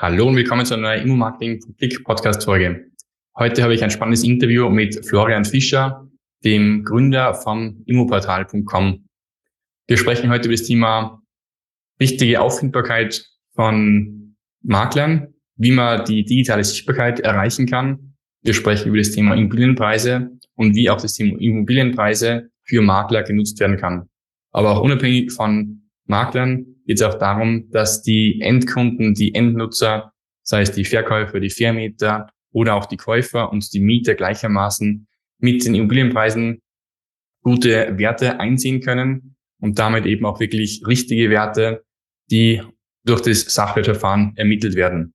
Hallo und willkommen zu einer neuen Immo-Marketing Click Podcast Folge. Heute habe ich ein spannendes Interview mit Florian Fischer, dem Gründer von immoportal.com. Wir sprechen heute über das Thema richtige Auffindbarkeit von Maklern, wie man die digitale Sichtbarkeit erreichen kann. Wir sprechen über das Thema Immobilienpreise und wie auch das Thema Immobilienpreise für Makler genutzt werden kann. Aber auch unabhängig von Maklern geht es auch darum, dass die Endkunden, die Endnutzer, sei es die Verkäufer, die Vermieter oder auch die Käufer und die Mieter gleichermaßen mit den Immobilienpreisen gute Werte einsehen können und damit eben auch wirklich richtige Werte, die durch das Sachwertverfahren ermittelt werden.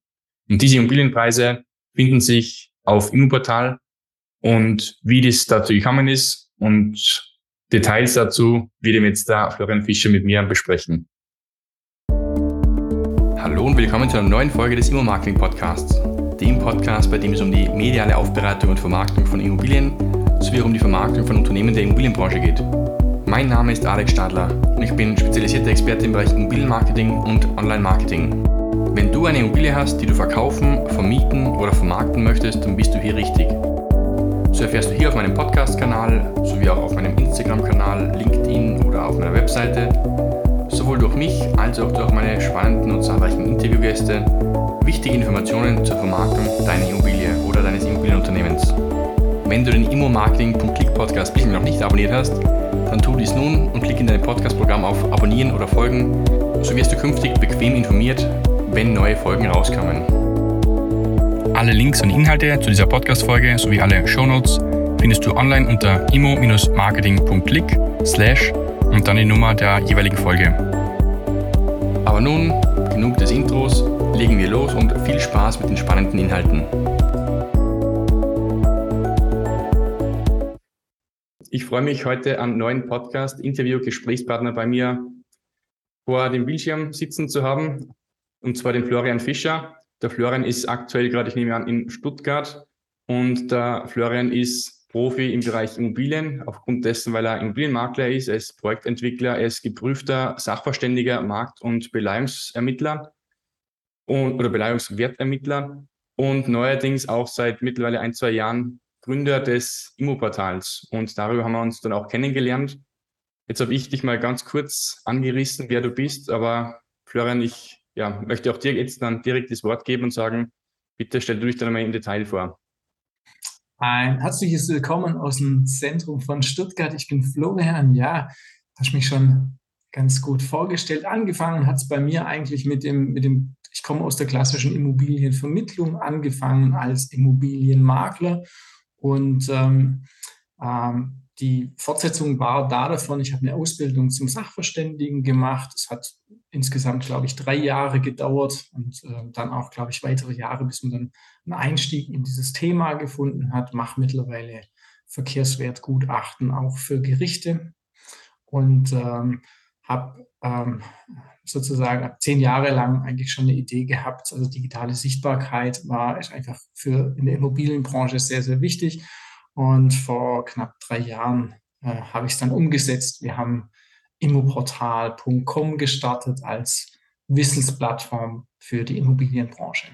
Und diese Immobilienpreise finden sich auf Immoportal und wie das dazu gekommen ist und Details dazu wird jetzt da Florian Fischer mit mir besprechen. Hallo und willkommen zu einer neuen Folge des Immo-Marketing Podcasts. Dem Podcast, bei dem es um die mediale Aufbereitung und Vermarktung von Immobilien sowie um die Vermarktung von Unternehmen der Immobilienbranche geht. Mein Name ist Alex Stadler und ich bin spezialisierter Experte im Bereich Immobilienmarketing und Online-Marketing. Wenn du eine Immobilie hast, die du verkaufen, vermieten oder vermarkten möchtest, dann bist du hier richtig. So erfährst du hier auf meinem Podcast-Kanal sowie auch auf meinem Instagram-Kanal, LinkedIn oder auf meiner Webseite sowohl durch mich als auch durch meine spannenden und zahlreichen Interviewgäste wichtige Informationen zur Vermarktung deiner Immobilie oder deines Immobilienunternehmens. Wenn du den Immo-Marketing.click Podcast bisher noch nicht abonniert hast, dann tu dies nun und klick in dein Podcast-Programm auf Abonnieren oder Folgen, so wirst du künftig bequem informiert, wenn neue Folgen rauskommen. Alle Links und Inhalte zu dieser Podcast-Folge sowie alle Shownotes findest du online unter immo-marketing.click slash und dann die Nummer der jeweiligen Folge. Aber nun, genug des Intros, legen wir los und viel Spaß mit den spannenden Inhalten. Ich freue mich heute an neuen Podcast, Interview, Gesprächspartner bei mir vor dem Bildschirm sitzen zu haben, und zwar den Florian Fischer. Der Florian ist aktuell gerade, ich nehme an, in Stuttgart und der Florian ist Profi im Bereich Immobilien, aufgrund dessen, weil er Immobilienmakler ist, er ist Projektentwickler, er ist geprüfter Sachverständiger, Markt- und Beleihungsermittler und, oder Beleihungswertermittler und neuerdings auch seit mittlerweile ein, zwei Jahren Gründer des Immoportals. Und darüber haben wir uns dann auch kennengelernt. Jetzt habe ich dich mal ganz kurz angerissen, wer du bist, aber Florian, ich ja, möchte auch dir jetzt dann direkt das Wort geben und sagen, bitte stell du dich dann mal im Detail vor. Ein herzliches Willkommen aus dem Zentrum von Stuttgart. Ich bin Florian. Ja, hast mich schon ganz gut vorgestellt. Angefangen hat es bei mir eigentlich mit dem, mit dem, ich komme aus der klassischen Immobilienvermittlung, angefangen als Immobilienmakler und ähm, ähm, die Fortsetzung war da davon, ich habe eine Ausbildung zum Sachverständigen gemacht. Es hat insgesamt, glaube ich, drei Jahre gedauert und äh, dann auch, glaube ich, weitere Jahre, bis man dann einen Einstieg in dieses Thema gefunden hat. Mache mittlerweile Verkehrswertgutachten auch für Gerichte und ähm, habe ähm, sozusagen ab zehn Jahre lang eigentlich schon eine Idee gehabt. Also digitale Sichtbarkeit war einfach für in der Immobilienbranche sehr, sehr wichtig und vor knapp drei Jahren äh, habe ich es dann umgesetzt. Wir haben immoportal.com gestartet als Wissensplattform für die Immobilienbranche.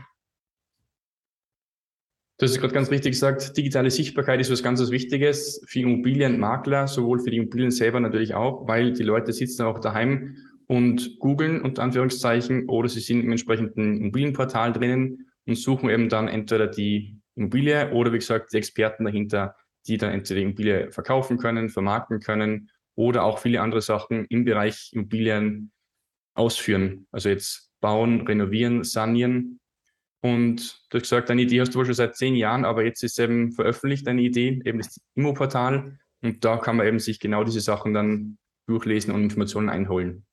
Du hast gerade ganz richtig gesagt, digitale Sichtbarkeit ist was ganz was Wichtiges für Immobilienmakler, sowohl für die Immobilien selber natürlich auch, weil die Leute sitzen auch daheim und googeln unter Anführungszeichen oder sie sind im entsprechenden Immobilienportal drinnen und suchen eben dann entweder die Immobilie oder wie gesagt die Experten dahinter, die dann entweder die Immobilie verkaufen können, vermarkten können oder auch viele andere Sachen im Bereich Immobilien ausführen. Also jetzt bauen, renovieren, sanieren. Und du hast gesagt, deine Idee hast du wohl schon seit zehn Jahren, aber jetzt ist eben veröffentlicht deine Idee, eben das Immo-Portal. Und da kann man eben sich genau diese Sachen dann durchlesen und Informationen einholen.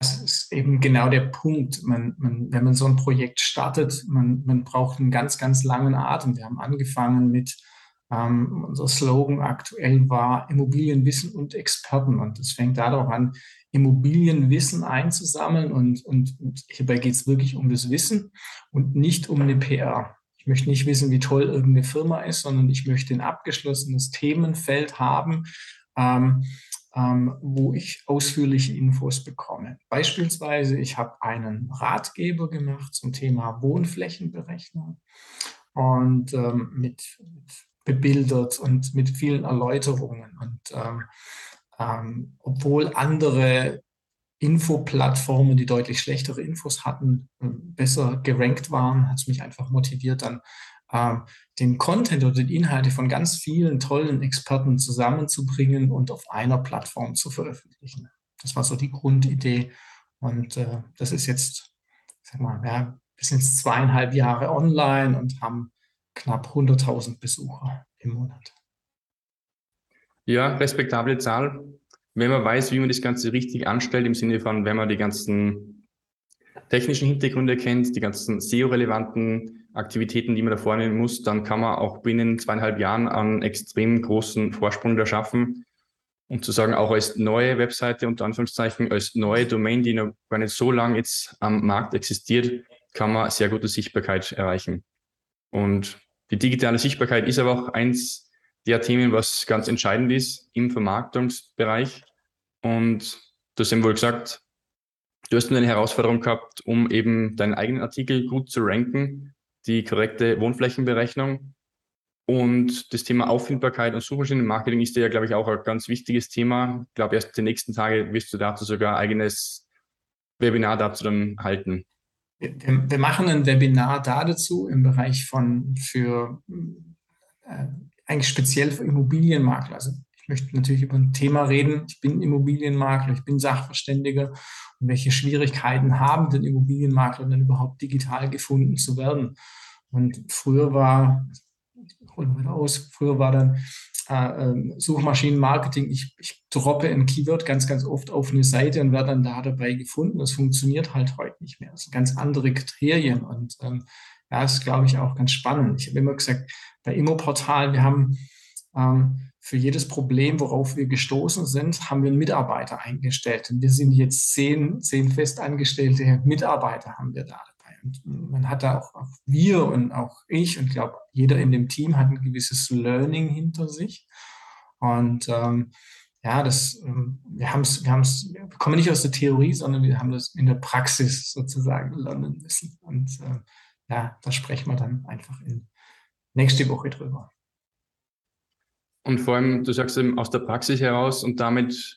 Das ist eben genau der Punkt. Man, man, wenn man so ein Projekt startet, man, man braucht einen ganz, ganz langen Atem. Wir haben angefangen mit, ähm, unser Slogan aktuell war Immobilienwissen und Experten. Und das fängt darauf an, Immobilienwissen einzusammeln. Und, und, und hierbei geht es wirklich um das Wissen und nicht um eine PR. Ich möchte nicht wissen, wie toll irgendeine Firma ist, sondern ich möchte ein abgeschlossenes Themenfeld haben, ähm, ähm, wo ich ausführliche Infos bekomme. Beispielsweise, ich habe einen Ratgeber gemacht zum Thema Wohnflächenberechnung und ähm, mit, mit, bebildert und mit vielen Erläuterungen. Und ähm, ähm, obwohl andere Infoplattformen, die deutlich schlechtere Infos hatten, äh, besser gerankt waren, hat es mich einfach motiviert, dann äh, den Content oder die Inhalte von ganz vielen tollen Experten zusammenzubringen und auf einer Plattform zu veröffentlichen. Das war so die Grundidee. Und äh, das ist jetzt, sag mal, ja, wir sind zweieinhalb Jahre online und haben knapp 100.000 Besucher im Monat. Ja, respektable Zahl. Wenn man weiß, wie man das Ganze richtig anstellt, im Sinne von, wenn man die ganzen technischen Hintergründe kennt, die ganzen SEO-relevanten Aktivitäten, die man da vornehmen muss, dann kann man auch binnen zweieinhalb Jahren einen extrem großen Vorsprung da schaffen. Und zu sagen, auch als neue Webseite, unter Anführungszeichen, als neue Domain, die noch gar nicht so lange jetzt am Markt existiert, kann man sehr gute Sichtbarkeit erreichen. Und die digitale Sichtbarkeit ist aber auch eins der Themen, was ganz entscheidend ist im Vermarktungsbereich. Und du hast eben wohl gesagt, du hast eine Herausforderung gehabt, um eben deinen eigenen Artikel gut zu ranken die korrekte Wohnflächenberechnung. Und das Thema Auffindbarkeit und Suchmaschinenmarketing ist ja, glaube ich, auch ein ganz wichtiges Thema. Ich glaube, erst die nächsten Tage wirst du dazu sogar eigenes Webinar dazu dann halten. Wir, wir machen ein Webinar da dazu im Bereich von für äh, eigentlich speziell für Immobilienmakler. Also ich möchte natürlich über ein Thema reden. Ich bin Immobilienmakler, ich bin Sachverständiger. Und welche Schwierigkeiten haben denn Immobilienmakler denn überhaupt digital gefunden zu werden? Und früher war, ich hole wieder aus, früher war dann äh, ähm, Suchmaschinenmarketing, ich, ich droppe ein Keyword ganz, ganz oft auf eine Seite und werde dann da dabei gefunden. Das funktioniert halt heute nicht mehr. Das sind ganz andere Kriterien und ähm, ja, ist, glaube ich, auch ganz spannend. Ich habe immer gesagt, bei Immoportal, wir haben ähm, für jedes Problem, worauf wir gestoßen sind, haben wir einen Mitarbeiter eingestellt. Und wir sind jetzt zehn, zehn festangestellte Mitarbeiter haben wir da dabei. Und man hat da auch, auch wir und auch ich und glaube, jeder in dem Team hat ein gewisses Learning hinter sich. Und ähm, ja, das, ähm, wir haben es, wir haben es, wir kommen nicht aus der Theorie, sondern wir haben das in der Praxis sozusagen lernen müssen. Und äh, ja, da sprechen wir dann einfach in nächste Woche drüber. Und vor allem, du sagst eben aus der Praxis heraus und damit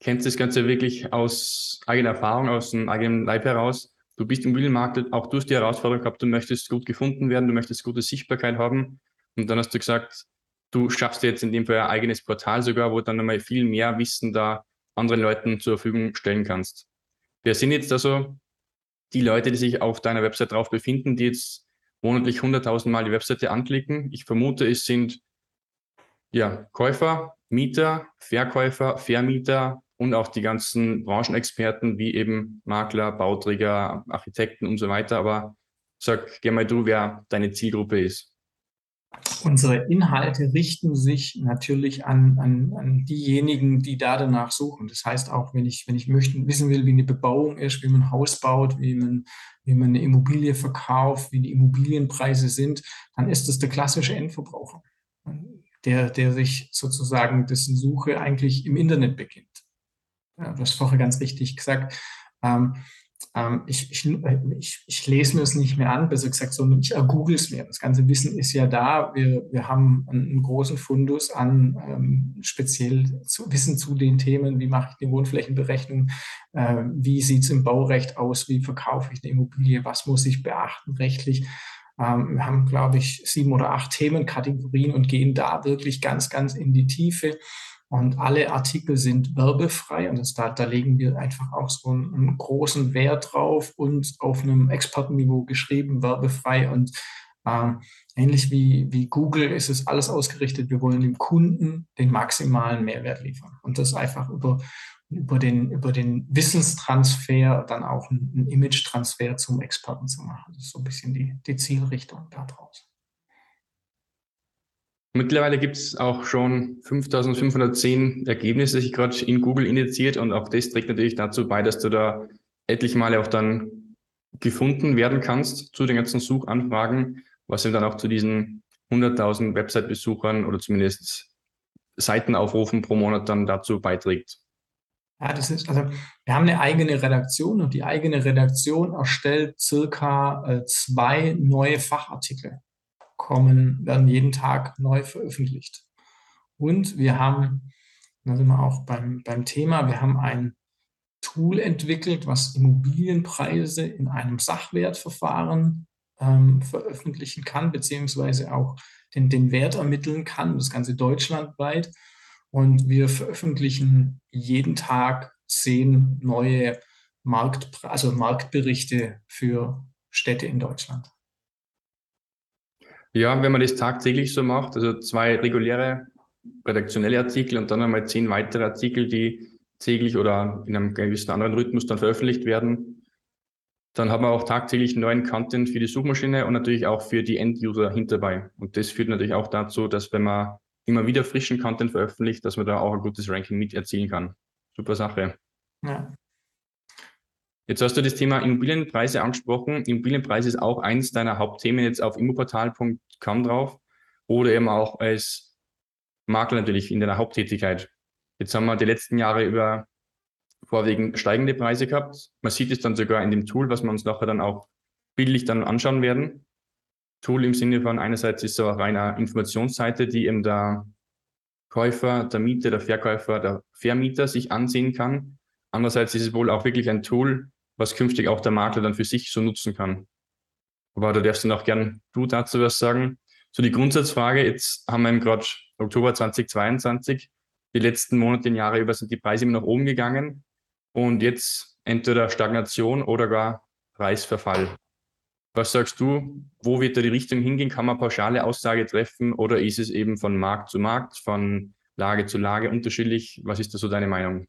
kennst du das Ganze wirklich aus eigener Erfahrung, aus dem eigenen Leib heraus. Du bist im Immobilienmarkt, auch du hast die Herausforderung gehabt, du möchtest gut gefunden werden, du möchtest gute Sichtbarkeit haben. Und dann hast du gesagt, du schaffst jetzt in dem Fall ein eigenes Portal sogar, wo du dann nochmal viel mehr Wissen da anderen Leuten zur Verfügung stellen kannst. Wer sind jetzt also die Leute, die sich auf deiner Website drauf befinden, die jetzt monatlich 100.000 Mal die Webseite anklicken? Ich vermute, es sind ja, Käufer, Mieter, Verkäufer, Vermieter und auch die ganzen Branchenexperten wie eben Makler, Bauträger, Architekten und so weiter. Aber sag gerne mal du, wer deine Zielgruppe ist. Unsere Inhalte richten sich natürlich an, an, an diejenigen, die da danach suchen. Das heißt auch, wenn ich, wenn ich möchten, wissen will, wie eine Bebauung ist, wie man ein Haus baut, wie man, wie man eine Immobilie verkauft, wie die Immobilienpreise sind, dann ist das der klassische Endverbraucher der, der sich sozusagen dessen Suche eigentlich im Internet beginnt. Ja, du hast vorher ganz richtig gesagt, ähm, ähm, ich, ich, ich, ich, lese mir es nicht mehr an, besser gesagt, sondern ich google es mir. Das ganze Wissen ist ja da. Wir, wir haben einen großen Fundus an ähm, speziell zu, Wissen zu den Themen, wie mache ich die Wohnflächenberechnung, äh, wie sieht es im Baurecht aus, wie verkaufe ich eine Immobilie, was muss ich beachten rechtlich. Ähm, wir haben, glaube ich, sieben oder acht Themenkategorien und gehen da wirklich ganz, ganz in die Tiefe. Und alle Artikel sind werbefrei und das, da, da legen wir einfach auch so einen, einen, großen Wert drauf und auf einem Expertenniveau geschrieben, werbefrei. Und äh, ähnlich wie, wie Google ist es alles ausgerichtet. Wir wollen dem Kunden den maximalen Mehrwert liefern. Und das einfach über, über den, über den Wissenstransfer dann auch einen Image-Transfer zum Experten zu machen. Das ist so ein bisschen die, die Zielrichtung daraus. Mittlerweile gibt es auch schon 5510 Ergebnisse, die sich gerade in Google indiziert und auch das trägt natürlich dazu bei, dass du da etliche Male auch dann gefunden werden kannst zu den ganzen Suchanfragen, was eben dann auch zu diesen 100.000 Website-Besuchern oder zumindest Seitenaufrufen pro Monat dann dazu beiträgt. Ja, das ist, also wir haben eine eigene Redaktion und die eigene Redaktion erstellt circa äh, zwei neue Fachartikel, kommen, werden jeden Tag neu veröffentlicht. Und wir haben, da sind wir auch beim, beim Thema, wir haben ein Tool entwickelt, was Immobilienpreise in einem Sachwertverfahren ähm, veröffentlichen kann, beziehungsweise auch den, den Wert ermitteln kann, das Ganze deutschlandweit. Und wir veröffentlichen jeden Tag zehn neue Markt, also Marktberichte für Städte in Deutschland. Ja, wenn man das tagtäglich so macht, also zwei reguläre redaktionelle Artikel und dann einmal zehn weitere Artikel, die täglich oder in einem gewissen anderen Rhythmus dann veröffentlicht werden, dann hat man auch tagtäglich neuen Content für die Suchmaschine und natürlich auch für die End-User hinterbei. Und das führt natürlich auch dazu, dass wenn man immer wieder frischen Content veröffentlicht, dass man da auch ein gutes Ranking mit erzielen kann. Super Sache. Ja. Jetzt hast du das Thema Immobilienpreise angesprochen. Immobilienpreise ist auch eins deiner Hauptthemen jetzt auf immoportal.com drauf oder eben auch als Makler natürlich in deiner Haupttätigkeit. Jetzt haben wir die letzten Jahre über vorwiegend steigende Preise gehabt. Man sieht es dann sogar in dem Tool, was wir uns nachher dann auch bildlich dann anschauen werden. Tool im Sinne von einerseits ist so eine Informationsseite, die eben der Käufer, der Mieter, der Verkäufer, der Vermieter sich ansehen kann. Andererseits ist es wohl auch wirklich ein Tool, was künftig auch der Makler dann für sich so nutzen kann. Aber da darfst du noch gern du dazu was sagen. So die Grundsatzfrage, jetzt haben wir eben gerade Oktober 2022, die letzten Monate und Jahre über sind die Preise immer nach oben gegangen und jetzt entweder Stagnation oder gar Preisverfall. Was sagst du, wo wird da die Richtung hingehen? Kann man pauschale Aussage treffen oder ist es eben von Markt zu Markt, von Lage zu Lage unterschiedlich? Was ist da so deine Meinung?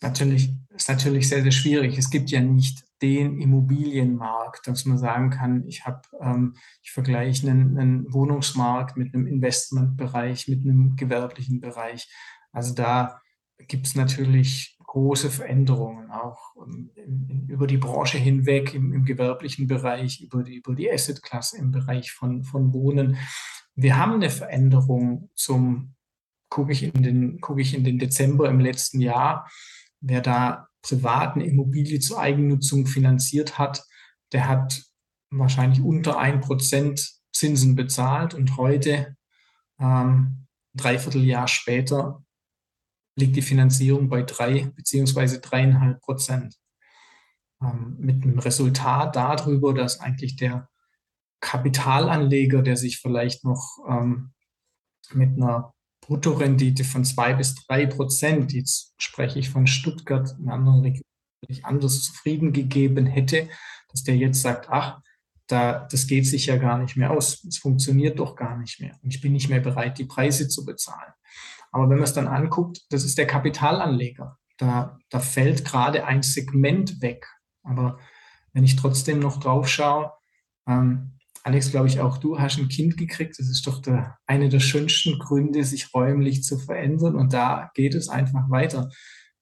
Natürlich, ist natürlich sehr, sehr schwierig. Es gibt ja nicht den Immobilienmarkt, dass man sagen kann, ich habe, ähm, ich vergleiche einen, einen Wohnungsmarkt mit einem Investmentbereich, mit einem gewerblichen Bereich. Also da gibt es natürlich große Veränderungen, auch in, in, über die Branche hinweg, im, im, gewerblichen Bereich, über die, über die Asset-Klasse im Bereich von, von Wohnen. Wir haben eine Veränderung zum, gucke ich, gucke ich in den Dezember im letzten Jahr, wer da privaten Immobilie zur Eigennutzung finanziert hat, der hat wahrscheinlich unter ein Prozent Zinsen bezahlt und heute, ähm, dreiviertel Jahr später, liegt die Finanzierung bei drei beziehungsweise dreieinhalb Prozent. Ähm, mit dem Resultat darüber, dass eigentlich der Kapitalanleger, der sich vielleicht noch ähm, mit einer Bruttorendite von zwei bis drei Prozent, jetzt spreche ich von Stuttgart, in anderen Regionen anders zufrieden gegeben hätte, dass der jetzt sagt, ach, da, das geht sich ja gar nicht mehr aus, es funktioniert doch gar nicht mehr und ich bin nicht mehr bereit, die Preise zu bezahlen. Aber wenn man es dann anguckt, das ist der Kapitalanleger. Da, da fällt gerade ein Segment weg. Aber wenn ich trotzdem noch drauf schaue, ähm, Alex, glaube ich, auch du hast ein Kind gekriegt. Das ist doch der, eine der schönsten Gründe, sich räumlich zu verändern. Und da geht es einfach weiter.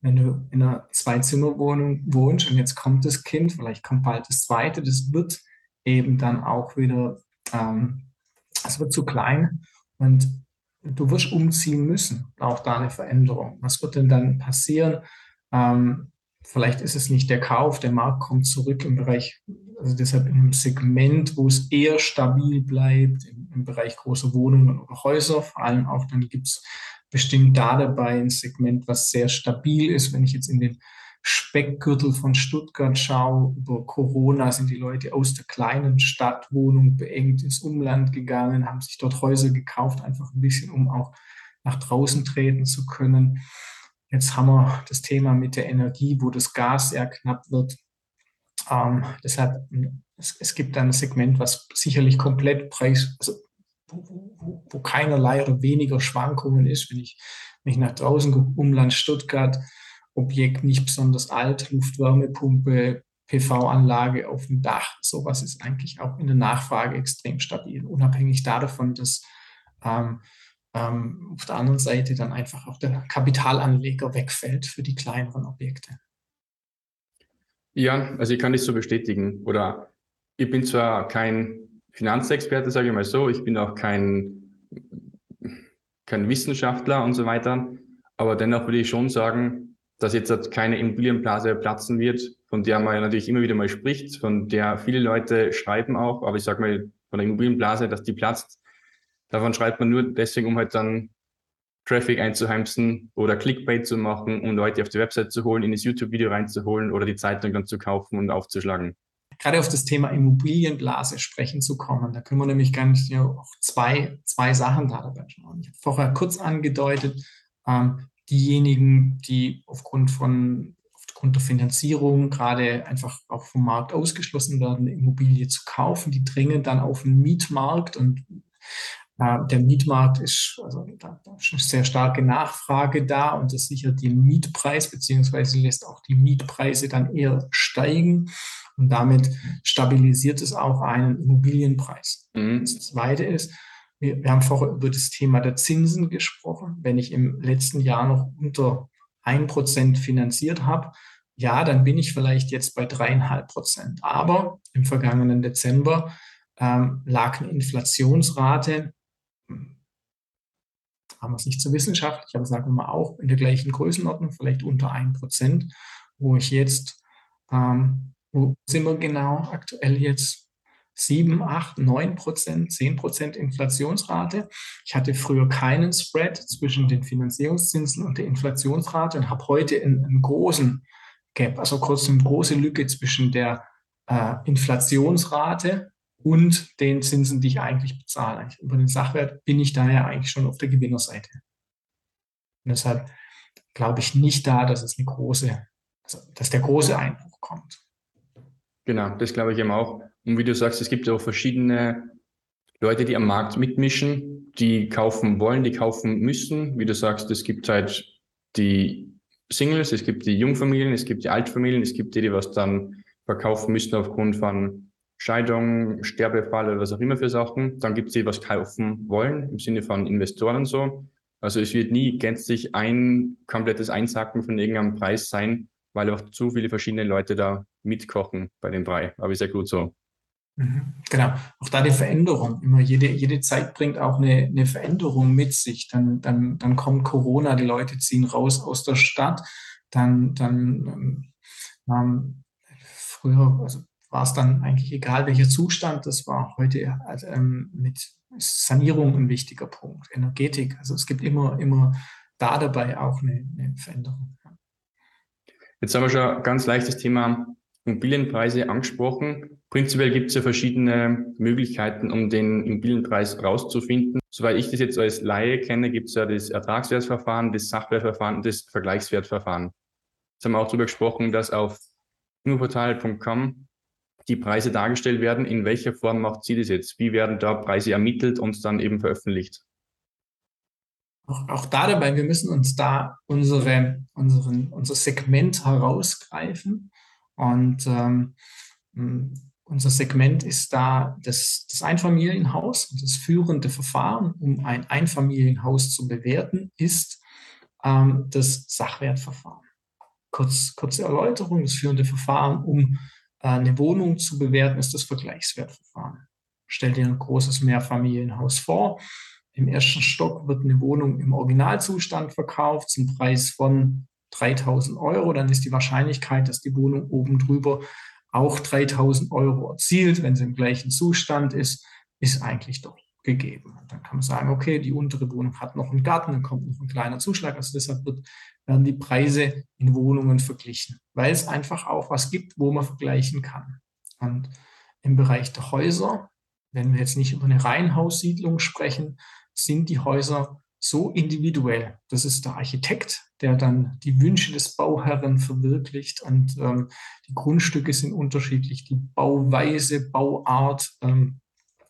Wenn du in einer Zweizimmerwohnung wohnst und jetzt kommt das Kind, vielleicht kommt bald das zweite, das wird eben dann auch wieder, ähm, es wird zu klein. Und du wirst umziehen müssen, auch da eine Veränderung. Was wird denn dann passieren? Ähm, vielleicht ist es nicht der Kauf, der Markt kommt zurück im Bereich, also deshalb in einem Segment, wo es eher stabil bleibt, im, im Bereich große Wohnungen oder Häuser. Vor allem auch dann gibt es bestimmt da dabei ein Segment, was sehr stabil ist. Wenn ich jetzt in den Speckgürtel von Stuttgart schaue, über Corona sind die Leute aus der kleinen Stadtwohnung beengt ins Umland gegangen, haben sich dort Häuser gekauft, einfach ein bisschen, um auch nach draußen treten zu können. Jetzt haben wir das Thema mit der Energie, wo das Gas sehr knapp wird. Ähm, deshalb, es, es, gibt ein Segment, was sicherlich komplett preis, also wo, wo, wo keinerlei oder weniger Schwankungen ist. Wenn ich mich nach draußen gucke, Umland Stuttgart, Objekt nicht besonders alt, Luftwärmepumpe, PV-Anlage auf dem Dach. Sowas ist eigentlich auch in der Nachfrage extrem stabil, unabhängig davon, dass ähm, ähm, auf der anderen Seite dann einfach auch der Kapitalanleger wegfällt für die kleineren Objekte. Ja, also ich kann das so bestätigen. Oder ich bin zwar kein Finanzexperte, sage ich mal so, ich bin auch kein kein Wissenschaftler und so weiter. Aber dennoch würde ich schon sagen, dass jetzt keine Immobilienblase platzen wird, von der man natürlich immer wieder mal spricht, von der viele Leute schreiben auch, aber ich sage mal von der Immobilienblase, dass die platzt. Davon schreibt man nur deswegen, um halt dann Traffic einzuheimsen oder Clickbait zu machen, um Leute auf die Website zu holen, in das YouTube-Video reinzuholen oder die Zeitung dann zu kaufen und aufzuschlagen. Gerade auf das Thema Immobilienblase sprechen zu kommen, da können wir nämlich ganz ja, auch zwei, zwei Sachen da dabei schauen. Ich habe vorher kurz angedeutet, ähm, diejenigen, die aufgrund von aufgrund der Finanzierung gerade einfach auch vom Markt ausgeschlossen werden, eine Immobilie zu kaufen, die dringen dann auf den Mietmarkt und der Mietmarkt ist, also da, ist eine sehr starke Nachfrage da und das sichert den Mietpreis beziehungsweise lässt auch die Mietpreise dann eher steigen und damit stabilisiert es auch einen Immobilienpreis. Mhm. Das Zweite ist, wir, wir haben vorher über das Thema der Zinsen gesprochen. Wenn ich im letzten Jahr noch unter ein Prozent finanziert habe, ja, dann bin ich vielleicht jetzt bei dreieinhalb Prozent. Aber im vergangenen Dezember ähm, lag eine Inflationsrate haben wir es nicht so wissenschaftlich, aber sagen wir mal auch in der gleichen Größenordnung, vielleicht unter 1%, wo ich jetzt, ähm, wo sind wir genau aktuell jetzt? 7, 8, 9 Prozent, 10 Prozent Inflationsrate. Ich hatte früher keinen Spread zwischen den Finanzierungszinsen und der Inflationsrate und habe heute einen, einen großen Gap, also kurz eine große Lücke zwischen der äh, Inflationsrate und den Zinsen, die ich eigentlich bezahle. Über den Sachwert bin ich daher eigentlich schon auf der Gewinnerseite. Und deshalb glaube ich nicht da, dass es eine große, dass der große Einbruch kommt. Genau, das glaube ich eben auch. Und wie du sagst, es gibt auch verschiedene Leute, die am Markt mitmischen, die kaufen wollen, die kaufen müssen. Wie du sagst, es gibt halt die Singles, es gibt die Jungfamilien, es gibt die Altfamilien, es gibt die, die was dann verkaufen müssen aufgrund von Scheidung, Sterbefall oder was auch immer für Sachen. Dann gibt es die, was kaufen wollen, im Sinne von Investoren und so. Also es wird nie gänzlich ein komplettes Einsacken von irgendeinem Preis sein, weil auch zu viele verschiedene Leute da mitkochen bei dem Brei. Aber ist ja gut so. Mhm. Genau, auch da die Veränderung. Immer jede, jede Zeit bringt auch eine, eine Veränderung mit sich. Dann, dann, dann kommt Corona, die Leute ziehen raus aus der Stadt. Dann, dann ähm, früher, also war es dann eigentlich egal, welcher Zustand das war. Heute ähm, mit Sanierung ein wichtiger Punkt, Energetik. Also es gibt immer, immer da dabei auch eine, eine Veränderung. Jetzt haben wir schon ganz leichtes Thema Immobilienpreise angesprochen. Prinzipiell gibt es ja verschiedene Möglichkeiten, um den Immobilienpreis rauszufinden. Soweit ich das jetzt als Laie kenne, gibt es ja das Ertragswertverfahren, das Sachwertverfahren und das Vergleichswertverfahren. Jetzt haben wir auch darüber gesprochen, dass auf immoportal.com die Preise dargestellt werden. In welcher Form macht sie das jetzt? Wie werden da Preise ermittelt und dann eben veröffentlicht? Auch, auch da dabei, wir müssen uns da unsere, unseren, unser Segment herausgreifen. Und ähm, unser Segment ist da das, das Einfamilienhaus. Das führende Verfahren, um ein Einfamilienhaus zu bewerten, ist ähm, das Sachwertverfahren. Kurz, kurze Erläuterung, das führende Verfahren, um eine Wohnung zu bewerten, ist das Vergleichswertverfahren. Stell dir ein großes Mehrfamilienhaus vor. Im ersten Stock wird eine Wohnung im Originalzustand verkauft zum Preis von 3000 Euro. Dann ist die Wahrscheinlichkeit, dass die Wohnung oben drüber auch 3000 Euro erzielt, wenn sie im gleichen Zustand ist, ist eigentlich doch gegeben. Und dann kann man sagen, okay, die untere Wohnung hat noch einen Garten, dann kommt noch ein kleiner Zuschlag. Also deshalb wird, werden die Preise in Wohnungen verglichen, weil es einfach auch was gibt, wo man vergleichen kann. Und im Bereich der Häuser, wenn wir jetzt nicht über eine Reihenhaussiedlung sprechen, sind die Häuser so individuell. Das ist der Architekt, der dann die Wünsche des Bauherren verwirklicht und ähm, die Grundstücke sind unterschiedlich, die Bauweise, Bauart, ähm,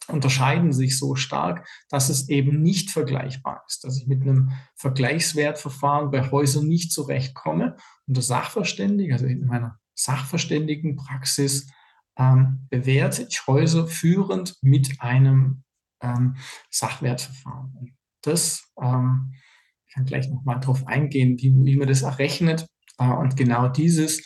unterscheiden sich so stark, dass es eben nicht vergleichbar ist, dass ich mit einem Vergleichswertverfahren bei Häusern nicht zurechtkomme und der Sachverständige, also in meiner Sachverständigenpraxis, ähm, bewerte ich Häuser führend mit einem ähm, Sachwertverfahren. Und das, ähm, ich kann gleich nochmal darauf eingehen, wie, wie man das errechnet. Äh, und genau dieses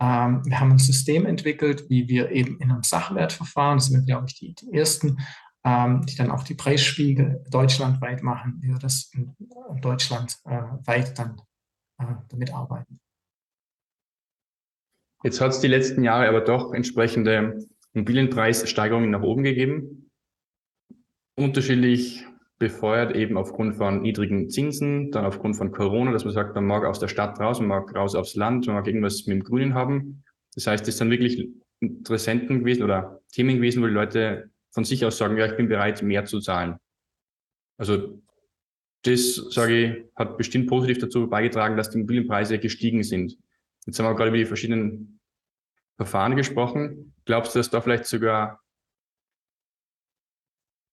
ähm, wir haben ein System entwickelt, wie wir eben in einem Sachwertverfahren, das sind, glaube ich, die, die ersten, ähm, die dann auch die Preisspiegel deutschlandweit machen, wie wir das in Deutschland äh, weit dann äh, damit arbeiten. Jetzt hat es die letzten Jahre aber doch entsprechende Immobilienpreissteigerungen nach oben gegeben. Unterschiedlich befeuert eben aufgrund von niedrigen Zinsen, dann aufgrund von Corona, dass man sagt, man mag aus der Stadt raus, man mag raus aufs Land, man mag irgendwas mit dem Grünen haben. Das heißt, es sind wirklich Interessenten gewesen oder Themen gewesen, wo die Leute von sich aus sagen, ja, ich bin bereit, mehr zu zahlen. Also das, sage ich, hat bestimmt positiv dazu beigetragen, dass die Immobilienpreise gestiegen sind. Jetzt haben wir gerade über die verschiedenen Verfahren gesprochen. Glaubst du, dass da vielleicht sogar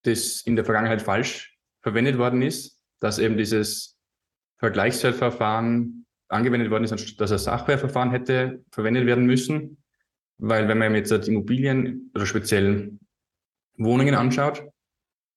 das in der Vergangenheit falsch verwendet worden ist, dass eben dieses Vergleichswertverfahren angewendet worden ist, dass ein Sachwertverfahren hätte verwendet werden müssen? Weil wenn man jetzt Immobilien oder speziell Wohnungen anschaut,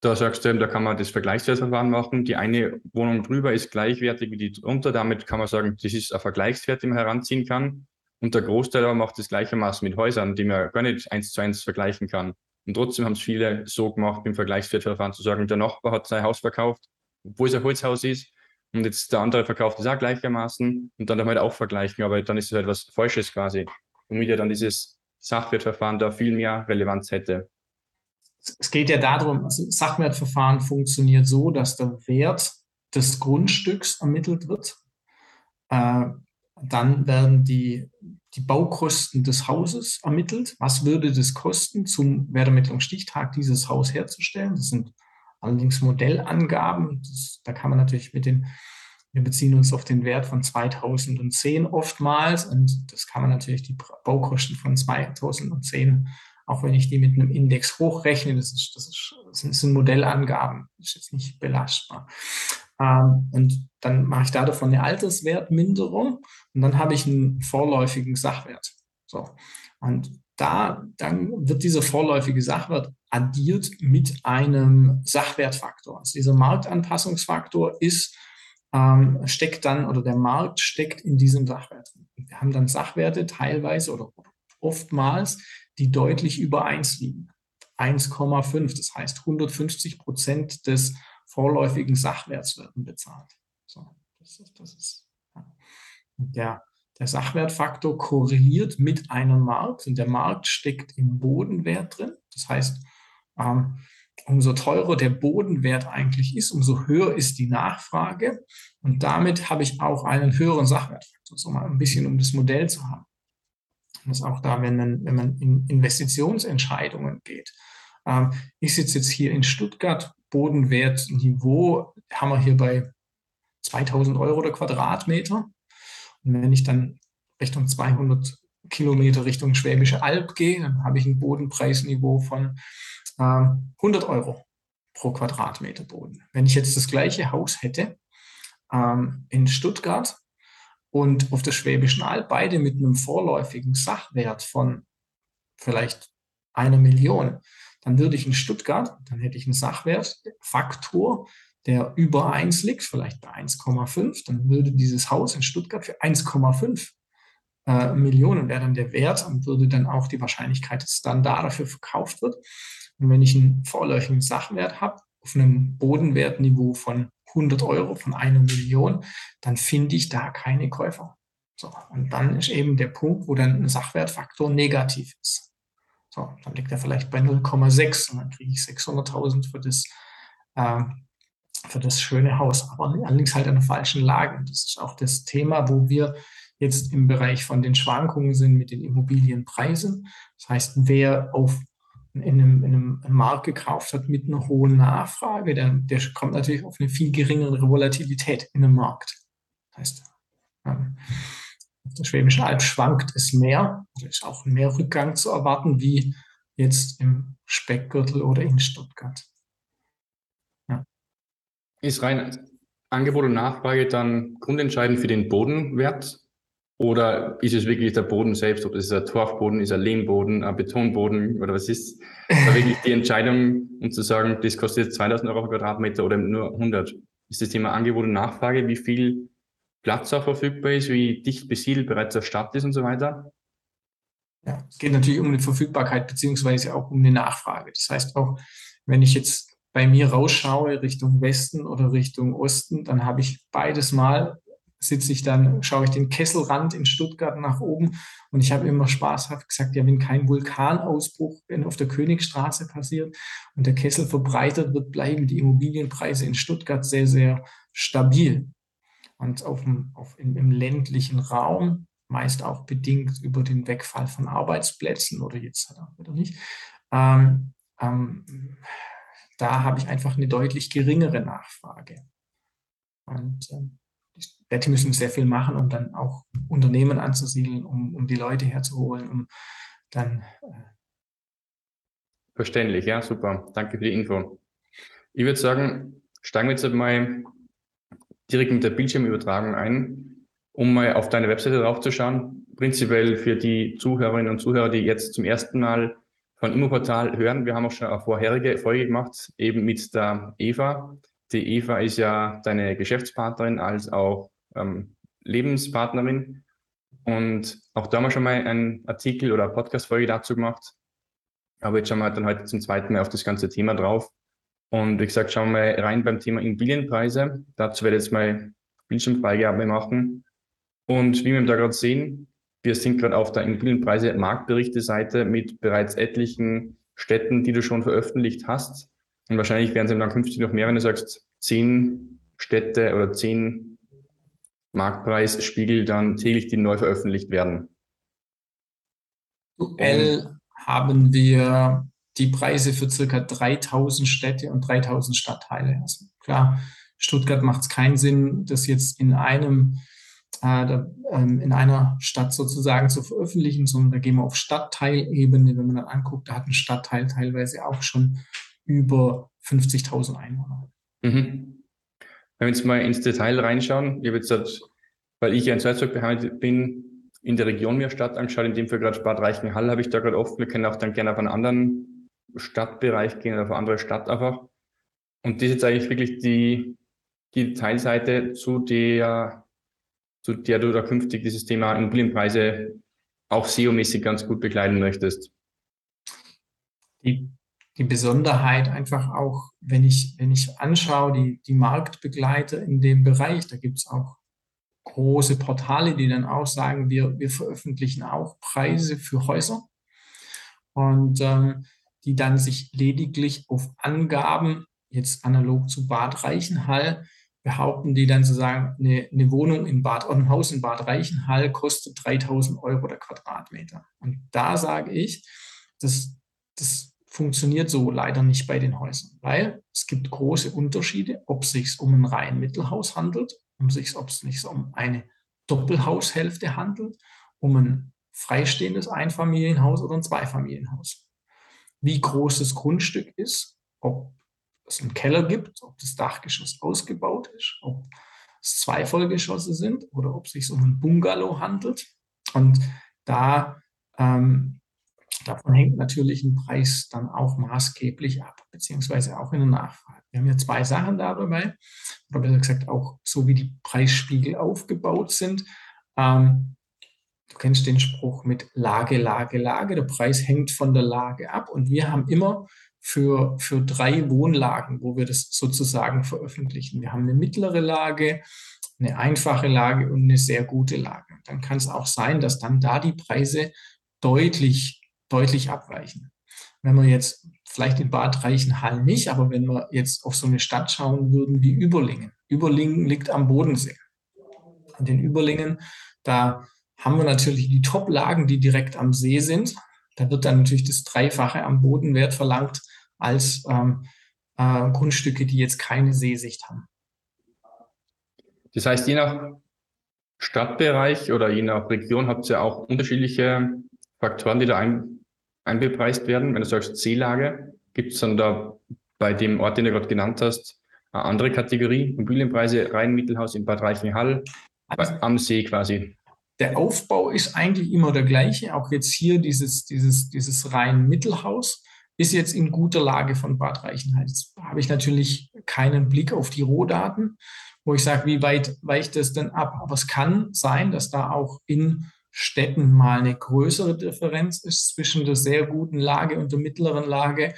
da sagst du eben, da kann man das Vergleichswertverfahren machen. Die eine Wohnung drüber ist gleichwertig wie die drunter. Damit kann man sagen, das ist ein Vergleichswert, den man heranziehen kann. Und der Großteil aber macht das gleichermaßen mit Häusern, die man gar nicht eins zu eins vergleichen kann. Und trotzdem haben es viele so gemacht, im Vergleichswertverfahren zu sagen, der Nachbar hat sein Haus verkauft, obwohl es ein Holzhaus ist. Und jetzt der andere verkauft es auch gleichermaßen und dann halt auch vergleichen, aber dann ist es halt was Falsches quasi. Womit ja dann dieses Sachwertverfahren da viel mehr Relevanz hätte es geht ja darum, also Sachwertverfahren funktioniert so, dass der Wert des Grundstücks ermittelt wird. Äh, dann werden die, die Baukosten des Hauses ermittelt. Was würde das kosten, zum Wertermittlungsstichtag dieses Haus herzustellen? Das sind allerdings Modellangaben. Das, da kann man natürlich mit den, wir beziehen uns auf den Wert von 2010 oftmals und das kann man natürlich die Baukosten von 2010 auch wenn ich die mit einem Index hochrechne, das, ist, das, ist, das sind Modellangaben, das ist jetzt nicht belastbar. Ähm, und dann mache ich da davon eine Alterswertminderung und dann habe ich einen vorläufigen Sachwert. So. Und da dann wird dieser vorläufige Sachwert addiert mit einem Sachwertfaktor. Also dieser Marktanpassungsfaktor ist, ähm, steckt dann oder der Markt steckt in diesem Sachwert. Wir haben dann Sachwerte teilweise oder oftmals, die deutlich über 1 liegen. 1,5, das heißt 150 Prozent des vorläufigen Sachwerts werden bezahlt. So, das ist, das ist, ja. der, der Sachwertfaktor korreliert mit einem Markt und der Markt steckt im Bodenwert drin. Das heißt, ähm, umso teurer der Bodenwert eigentlich ist, umso höher ist die Nachfrage und damit habe ich auch einen höheren Sachwertfaktor, so mal ein bisschen um das Modell zu haben. Das ist auch da, wenn man, wenn man in Investitionsentscheidungen geht. Ähm, ich sitze jetzt hier in Stuttgart, Bodenwertniveau haben wir hier bei 2000 Euro der Quadratmeter. Und wenn ich dann Richtung 200 Kilometer Richtung Schwäbische Alb gehe, dann habe ich ein Bodenpreisniveau von äh, 100 Euro pro Quadratmeter Boden. Wenn ich jetzt das gleiche Haus hätte ähm, in Stuttgart, und auf der Schwäbischen Alb beide mit einem vorläufigen Sachwert von vielleicht einer Million, dann würde ich in Stuttgart, dann hätte ich einen Sachwertfaktor, der über 1 liegt, vielleicht bei 1,5, dann würde dieses Haus in Stuttgart für 1,5 äh, Millionen wäre dann der Wert und würde dann auch die Wahrscheinlichkeit, dass dann da dafür verkauft wird. Und wenn ich einen vorläufigen Sachwert habe, auf einem Bodenwertniveau von 100 Euro von einer Million, dann finde ich da keine Käufer. So, und dann ist eben der Punkt, wo dann ein Sachwertfaktor negativ ist. So, dann liegt er vielleicht bei 0,6 und dann kriege ich 600.000 für das, äh, für das schöne Haus. Aber allerdings halt in der falschen Lage. Das ist auch das Thema, wo wir jetzt im Bereich von den Schwankungen sind mit den Immobilienpreisen. Das heißt, wer auf in einem, in einem Markt gekauft hat mit einer hohen Nachfrage, der, der kommt natürlich auf eine viel geringere Volatilität in einem Markt. Das heißt, ähm, auf der Schwäbischen Alb schwankt es mehr, also ist auch mehr Rückgang zu erwarten, wie jetzt im Speckgürtel oder in Stuttgart. Ja. Ist rein Angebot und Nachfrage dann grundentscheidend für den Bodenwert oder ist es wirklich der Boden selbst, ob es ein Torfboden ist, ein Lehmboden, ein Betonboden oder was ist? Da wirklich die Entscheidung, um zu sagen, das kostet jetzt 2000 Euro pro Quadratmeter oder nur 100. Ist das Thema Angebot und Nachfrage, wie viel Platz auch verfügbar ist, wie dicht besiedelt bereits der Stadt ist und so weiter? Ja, es geht natürlich um eine Verfügbarkeit beziehungsweise auch um eine Nachfrage. Das heißt auch, Wenn ich jetzt bei mir rausschaue Richtung Westen oder Richtung Osten, dann habe ich beides mal sitze ich dann, schaue ich den Kesselrand in Stuttgart nach oben und ich habe immer spaßhaft gesagt, ja, wenn kein Vulkanausbruch auf der Königstraße passiert und der Kessel verbreitert wird, bleiben die Immobilienpreise in Stuttgart sehr, sehr stabil. Und auf dem, auf, im, im ländlichen Raum, meist auch bedingt über den Wegfall von Arbeitsplätzen oder jetzt halt auch wieder nicht, ähm, ähm, da habe ich einfach eine deutlich geringere Nachfrage. Und ähm, die müssen sehr viel machen, um dann auch Unternehmen anzusiedeln, um, um die Leute herzuholen, um dann. Äh Verständlich, ja, super. Danke für die Info. Ich würde sagen, steigen wir jetzt mal direkt mit der Bildschirmübertragung ein, um mal auf deine Webseite draufzuschauen. Prinzipiell für die Zuhörerinnen und Zuhörer, die jetzt zum ersten Mal von Immoportal hören. Wir haben auch schon eine vorherige Folge gemacht, eben mit der Eva. Die Eva ist ja deine Geschäftspartnerin als auch ähm, Lebenspartnerin. Und auch da haben wir schon mal einen Artikel oder Podcast-Folge dazu gemacht. Aber jetzt schauen wir dann heute zum zweiten Mal auf das ganze Thema drauf. Und wie gesagt, schauen wir mal rein beim Thema Immobilienpreise. Dazu werde ich jetzt mal Bildschirmfreigabe machen. Und wie wir da gerade sehen, wir sind gerade auf der Immobilienpreise Marktberichte-Seite mit bereits etlichen Städten, die du schon veröffentlicht hast. Und wahrscheinlich werden es dann künftig noch mehr, wenn du sagst, zehn Städte oder zehn Marktpreisspiegel dann täglich, die neu veröffentlicht werden? Aktuell haben wir die Preise für circa 3000 Städte und 3000 Stadtteile. Also klar, Stuttgart macht es keinen Sinn, das jetzt in einem äh, ähm, in einer Stadt sozusagen zu veröffentlichen, sondern da gehen wir auf Stadtteilebene. Wenn man dann anguckt, da hat ein Stadtteil teilweise auch schon über 50.000 Einwohner. Mhm. Wenn wir jetzt mal ins Detail reinschauen, ich habe jetzt, halt, weil ich ja in Salzburg beheimatet bin, in der Region mir Stadt angeschaut, in dem Fall gerade Bad Reichenhall habe ich da gerade oft. Wir können auch dann gerne auf einen anderen Stadtbereich gehen oder auf eine andere Stadt einfach. Und das ist jetzt eigentlich wirklich die, die Detailseite, zu der, zu der du da künftig dieses Thema Immobilienpreise auch SEO-mäßig ganz gut begleiten möchtest. Die die Besonderheit einfach auch, wenn ich, wenn ich anschaue, die, die Marktbegleiter in dem Bereich, da gibt es auch große Portale, die dann auch sagen, wir, wir veröffentlichen auch Preise für Häuser und ähm, die dann sich lediglich auf Angaben, jetzt analog zu Bad Reichenhall, behaupten die dann zu sagen, eine, eine Wohnung in Bad, ein Haus in Bad Reichenhall kostet 3000 Euro der Quadratmeter. Und da sage ich, das, das funktioniert so leider nicht bei den Häusern, weil es gibt große Unterschiede, ob es sich um ein rein Mittelhaus handelt, um sich, ob es sich um eine Doppelhaushälfte handelt, um ein freistehendes Einfamilienhaus oder ein Zweifamilienhaus. Wie groß das Grundstück ist, ob es einen Keller gibt, ob das Dachgeschoss ausgebaut ist, ob es zwei Vollgeschosse sind oder ob es sich um ein Bungalow handelt. Und da ähm, Davon hängt natürlich ein Preis dann auch maßgeblich ab, beziehungsweise auch in der Nachfrage. Wir haben ja zwei Sachen da dabei, oder besser gesagt auch so, wie die Preisspiegel aufgebaut sind. Ähm, du kennst den Spruch mit Lage, Lage, Lage. Der Preis hängt von der Lage ab und wir haben immer für, für drei Wohnlagen, wo wir das sozusagen veröffentlichen. Wir haben eine mittlere Lage, eine einfache Lage und eine sehr gute Lage. Dann kann es auch sein, dass dann da die Preise deutlich deutlich abweichen. Wenn wir jetzt vielleicht in Bad Reichenhall nicht, aber wenn wir jetzt auf so eine Stadt schauen würden wie Überlingen. Überlingen liegt am Bodensee. In den Überlingen, da haben wir natürlich die Top-Lagen, die direkt am See sind. Da wird dann natürlich das Dreifache am Bodenwert verlangt als ähm, äh, Grundstücke, die jetzt keine Seesicht haben. Das heißt, je nach Stadtbereich oder je nach Region habt ihr auch unterschiedliche Faktoren, die da ein, einbepreist werden? Wenn du sagst Seelage, gibt es dann da bei dem Ort, den du gerade genannt hast, eine andere Kategorie? Immobilienpreise, rein Mittelhaus in Bad Reichenhall, also, am See quasi. Der Aufbau ist eigentlich immer der gleiche. Auch jetzt hier dieses, dieses, dieses rein Mittelhaus ist jetzt in guter Lage von Bad Reichenhall. Jetzt habe ich natürlich keinen Blick auf die Rohdaten, wo ich sage, wie weit weicht das denn ab? Aber es kann sein, dass da auch in Städten mal eine größere Differenz ist zwischen der sehr guten Lage und der mittleren Lage.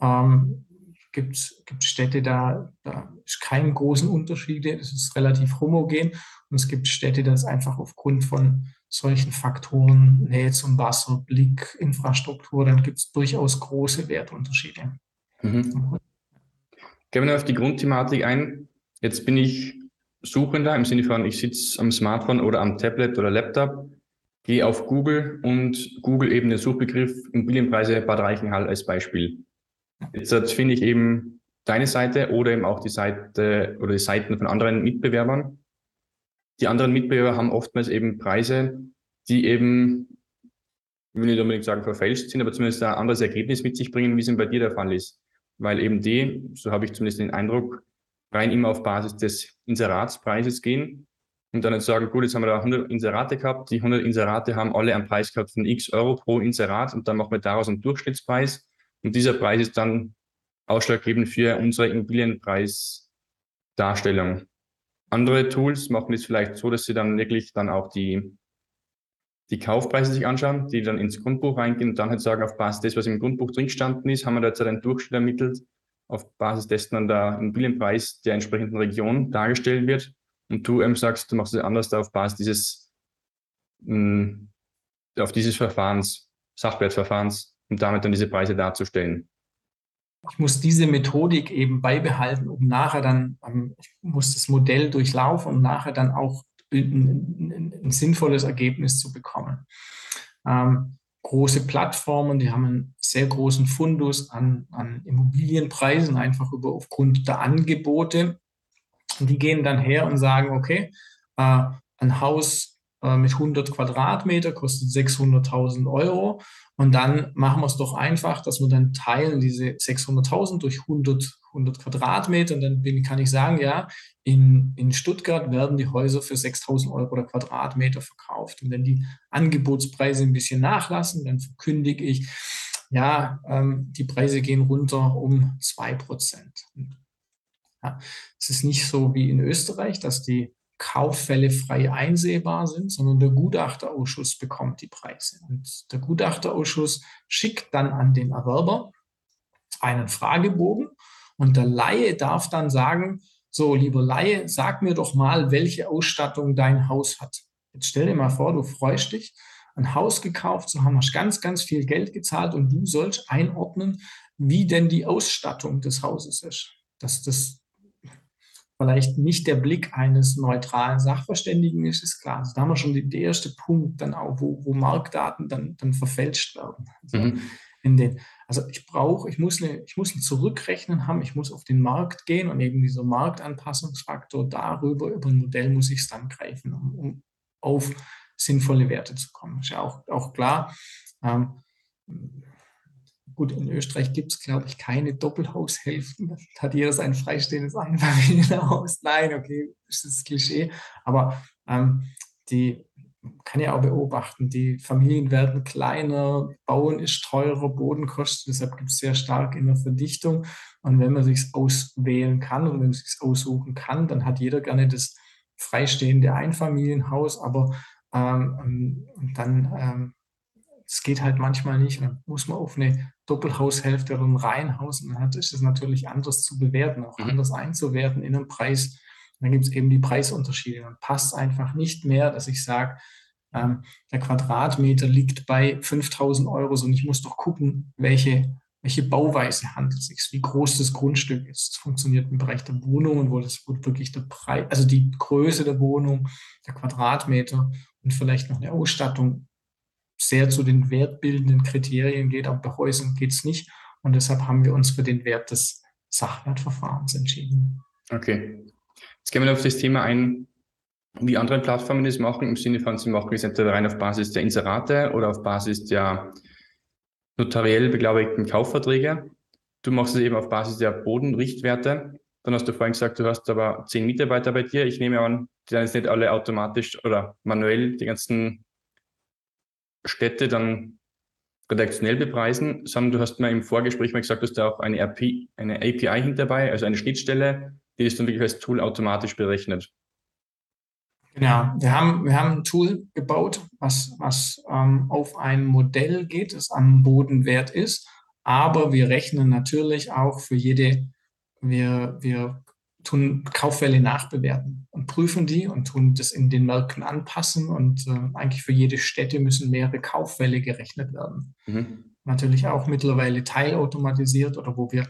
Ähm, gibt, gibt Städte, da, da ist kein großen Unterschiede, es ist relativ homogen. Und es gibt Städte, das einfach aufgrund von solchen Faktoren, Nähe zum Wasser, Blick, Infrastruktur, dann gibt es durchaus große Wertunterschiede. Mhm. Gehen wir auf die Grundthematik ein. Jetzt bin ich Suchender im Sinne von, ich sitze am Smartphone oder am Tablet oder Laptop, gehe auf Google und Google eben den Suchbegriff Immobilienpreise Bad Reichenhall als Beispiel. Jetzt finde ich eben deine Seite oder eben auch die Seite oder die Seiten von anderen Mitbewerbern. Die anderen Mitbewerber haben oftmals eben Preise, die eben, ich will nicht unbedingt sagen verfälscht sind, aber zumindest ein anderes Ergebnis mit sich bringen, wie es bei dir der Fall ist. Weil eben die, so habe ich zumindest den Eindruck, rein immer auf Basis des Inseratspreises gehen und dann sagen, gut, jetzt haben wir da 100 Inserate gehabt, die 100 Inserate haben alle einen Preis gehabt von x Euro pro Inserat und dann machen wir daraus einen Durchschnittspreis und dieser Preis ist dann ausschlaggebend für unsere Immobilienpreisdarstellung. Andere Tools machen es vielleicht so, dass sie dann wirklich dann auch die, die Kaufpreise sich anschauen, die dann ins Grundbuch reingehen und dann halt sagen, auf Basis des, was im Grundbuch drin gestanden ist, haben wir da jetzt einen Durchschnitt ermittelt, auf Basis dessen dann der Immobilienpreis der entsprechenden Region dargestellt wird. Und du ähm, sagst, du machst es anders da auf Basis dieses, mh, hm, auf dieses Verfahrens, Sachwertverfahrens, um damit dann diese Preise darzustellen ich muss diese Methodik eben beibehalten, um nachher dann, ähm, ich muss das Modell durchlaufen, um nachher dann auch ein, ein, ein sinnvolles Ergebnis zu bekommen. Ähm, große Plattformen, die haben einen sehr großen Fundus an, an Immobilienpreisen, einfach über, aufgrund der Angebote. Und die gehen dann her und sagen, okay, äh, ein Haus äh, mit 100 Quadratmeter kostet 600.000 Euro und dann machen wir es doch einfach, dass wir dann teilen diese 600.000 durch 100, 100 Quadratmeter. Und dann bin, kann ich sagen, ja, in, in Stuttgart werden die Häuser für 6.000 Euro der Quadratmeter verkauft. Und wenn die Angebotspreise ein bisschen nachlassen, dann verkündige ich, ja, ähm, die Preise gehen runter um 2%. Ja, es ist nicht so wie in Österreich, dass die Kauffälle frei einsehbar sind, sondern der Gutachterausschuss bekommt die Preise. Und der Gutachterausschuss schickt dann an den Erwerber einen Fragebogen und der Laie darf dann sagen, so, lieber Laie, sag mir doch mal, welche Ausstattung dein Haus hat. Jetzt stell dir mal vor, du freust dich, ein Haus gekauft zu haben, hast ganz, ganz viel Geld gezahlt und du sollst einordnen, wie denn die Ausstattung des Hauses ist. Dass das vielleicht nicht der Blick eines neutralen Sachverständigen ist, ist klar. Also da haben wir schon den, ersten Punkt, dann auch, wo, wo Marktdaten dann, dann verfälscht werden. Also, mhm. in den, also ich brauche, ich muss, eine, ich muss ein Zurückrechnen haben, ich muss auf den Markt gehen und eben dieser Marktanpassungsfaktor darüber, über ein Modell muss ich es dann greifen, um, um auf sinnvolle Werte zu kommen. Ist ja auch, auch klar. Ähm, Gut, in Österreich gibt es, glaube ich, keine Doppelhaushälften. Hat jeder sein freistehendes Einfamilienhaus? Nein, okay, das ist Klischee. Aber ähm, die kann ja auch beobachten, die Familien werden kleiner, Bauen ist teurer, Boden kostet, deshalb gibt es sehr stark in der Verdichtung. Und wenn man sich auswählen kann oder wenn man sich aussuchen kann, dann hat jeder gerne das freistehende Einfamilienhaus, aber ähm, dann ähm, es geht halt manchmal nicht. Dann muss man auf eine Doppelhaushälfte oder ein Reihenhaus und dann ist es natürlich anders zu bewerten, auch mhm. anders einzuwerten in einem Preis. dann gibt es eben die Preisunterschiede. Dann passt einfach nicht mehr, dass ich sage, ähm, der Quadratmeter liegt bei 5000 Euro und ich muss doch gucken, welche, welche Bauweise handelt es sich, wie groß das Grundstück ist. Es funktioniert im Bereich der Wohnungen, wo das wo wirklich der Preis, also die Größe der Wohnung, der Quadratmeter und vielleicht noch eine Ausstattung sehr zu den wertbildenden Kriterien geht, aber bei Häusern geht es nicht. Und deshalb haben wir uns für den Wert des Sachwertverfahrens entschieden. Okay. Jetzt gehen wir auf das Thema ein, wie andere Plattformen das machen, im Sinne von, sie machen es entweder rein auf Basis der Inserate oder auf Basis der notariell beglaubigten Kaufverträge. Du machst es eben auf Basis der Bodenrichtwerte. Dann hast du vorhin gesagt, du hast aber zehn Mitarbeiter bei dir. Ich nehme an, die sind jetzt nicht alle automatisch oder manuell die ganzen Städte dann redaktionell bepreisen, sondern du hast mir im Vorgespräch mal gesagt, dass da auch eine, RP, eine API hinterbei, also eine Schnittstelle, die ist dann wirklich als Tool automatisch berechnet. Genau, wir haben, wir haben ein Tool gebaut, was, was ähm, auf ein Modell geht, das am Bodenwert ist, Aber wir rechnen natürlich auch für jede, wir, wir tun Kauffälle nachbewerten und prüfen die und tun das in den Märkten anpassen. Und äh, eigentlich für jede Städte müssen mehrere Kauffälle gerechnet werden. Mhm. Natürlich auch mittlerweile teilautomatisiert oder wo wir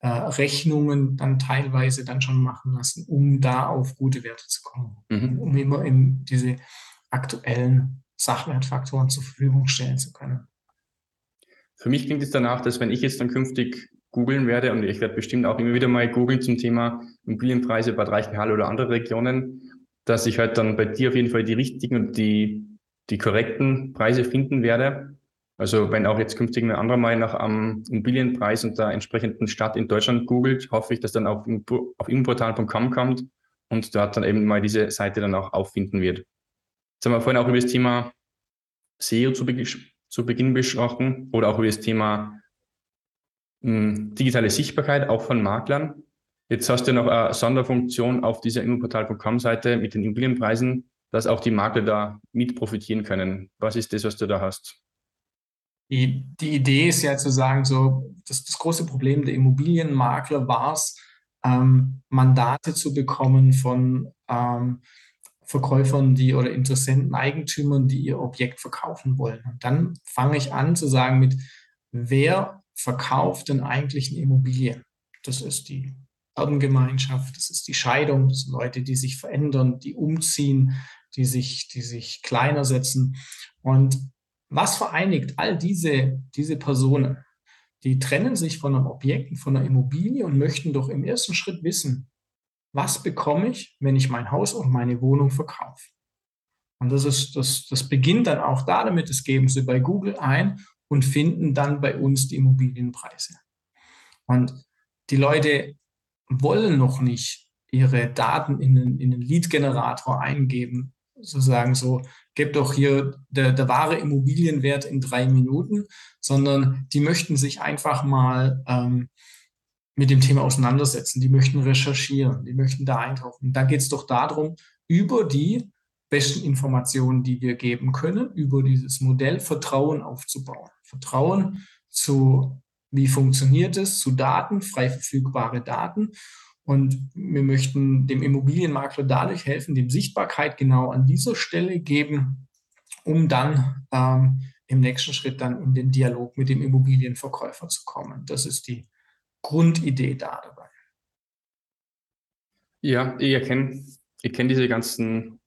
äh, Rechnungen dann teilweise dann schon machen lassen, um da auf gute Werte zu kommen, mhm. um immer in diese aktuellen Sachwertfaktoren zur Verfügung stellen zu können. Für mich klingt es danach, dass wenn ich jetzt dann künftig googeln werde und ich werde bestimmt auch immer wieder mal googeln zum Thema Immobilienpreise Bad Reichenhall oder andere Regionen, dass ich halt dann bei dir auf jeden Fall die richtigen und die, die korrekten Preise finden werde. Also wenn auch jetzt künftig ein anderer mal nach einem Immobilienpreis und der entsprechenden Stadt in Deutschland googelt, hoffe ich, dass dann auf, auf immoportal.com kommt und dort dann eben mal diese Seite dann auch auffinden wird. Jetzt haben wir vorhin auch über das Thema SEO zu, zu Beginn besprochen oder auch über das Thema digitale Sichtbarkeit auch von Maklern. Jetzt hast du noch eine Sonderfunktion auf dieser Immoportal.com-Seite mit den Immobilienpreisen, dass auch die Makler da mit profitieren können. Was ist das, was du da hast? Die, die Idee ist ja zu sagen, so, das, das große Problem der Immobilienmakler war es, ähm, Mandate zu bekommen von ähm, Verkäufern, die oder Interessenten, Eigentümern, die ihr Objekt verkaufen wollen. Und dann fange ich an zu sagen mit, wer verkauft denn eigentlich eine Immobilie? Das ist die Erbengemeinschaft, das ist die Scheidung, das sind Leute, die sich verändern, die umziehen, die sich, die sich kleiner setzen. Und was vereinigt all diese, diese Personen? Die trennen sich von einem Objekt, von einer Immobilie und möchten doch im ersten Schritt wissen, was bekomme ich, wenn ich mein Haus und meine Wohnung verkaufe? Und das ist, das, das beginnt dann auch da damit, das geben Sie bei Google ein und finden dann bei uns die Immobilienpreise. Und die Leute wollen noch nicht ihre Daten in einen, in einen Lead-Generator eingeben, sozusagen so, gebt doch hier der, der wahre Immobilienwert in drei Minuten, sondern die möchten sich einfach mal ähm, mit dem Thema auseinandersetzen, die möchten recherchieren, die möchten da eintauchen. Da geht es doch darum, über die besten Informationen, die wir geben können, über dieses Modell Vertrauen aufzubauen. Vertrauen zu, wie funktioniert es, zu Daten, frei verfügbare Daten. Und wir möchten dem Immobilienmakler dadurch helfen, dem Sichtbarkeit genau an dieser Stelle geben, um dann ähm, im nächsten Schritt dann in den Dialog mit dem Immobilienverkäufer zu kommen. Das ist die Grundidee da dabei. Ja, ich erkenne, ich kenne diese ganzen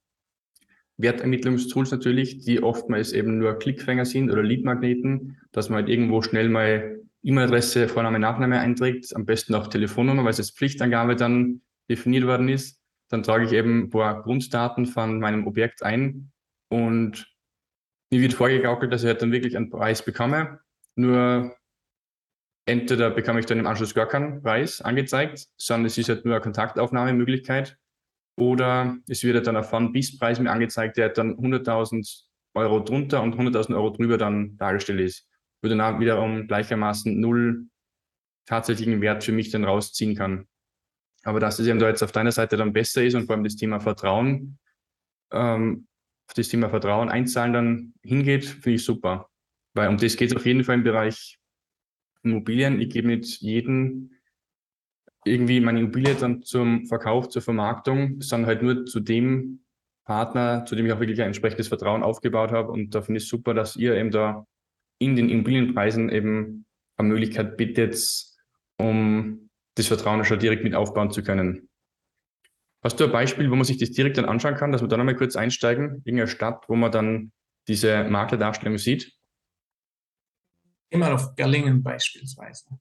Wertermittlungstools natürlich, die oftmals eben nur Klickfänger sind oder Leadmagneten, dass man halt irgendwo schnell mal E-Mail-Adresse, Vorname, Nachname einträgt, am besten auch Telefonnummer, weil es als Pflichtangabe dann definiert worden ist. Dann trage ich eben ein paar Grunddaten von meinem Objekt ein und mir wird vorgegaukelt, dass ich halt dann wirklich einen Preis bekomme. Nur entweder bekomme ich dann im Anschluss gar keinen Preis angezeigt, sondern es ist halt nur eine Kontaktaufnahmemöglichkeit oder es wird dann ein Fun-Bis-Preis mir angezeigt, der dann 100.000 Euro drunter und 100.000 Euro drüber dann dargestellt ist. Wo dann wiederum gleichermaßen null tatsächlichen Wert für mich dann rausziehen kann. Aber dass es eben da jetzt auf deiner Seite dann besser ist und vor allem das Thema Vertrauen, ähm, auf das Thema Vertrauen einzahlen dann hingeht, finde ich super. Weil um das geht es auf jeden Fall im Bereich Immobilien. Ich gebe nicht jeden irgendwie meine Immobilie dann zum Verkauf, zur Vermarktung, sondern halt nur zu dem Partner, zu dem ich auch wirklich ein entsprechendes Vertrauen aufgebaut habe. Und da finde ich super, dass ihr eben da in den Immobilienpreisen eben eine Möglichkeit bietet, um das Vertrauen schon direkt mit aufbauen zu können. Hast du ein Beispiel, wo man sich das direkt dann anschauen kann, dass wir da nochmal kurz einsteigen? Irgendeine Stadt, wo man dann diese Maklerdarstellung sieht? Immer auf Gerlingen beispielsweise.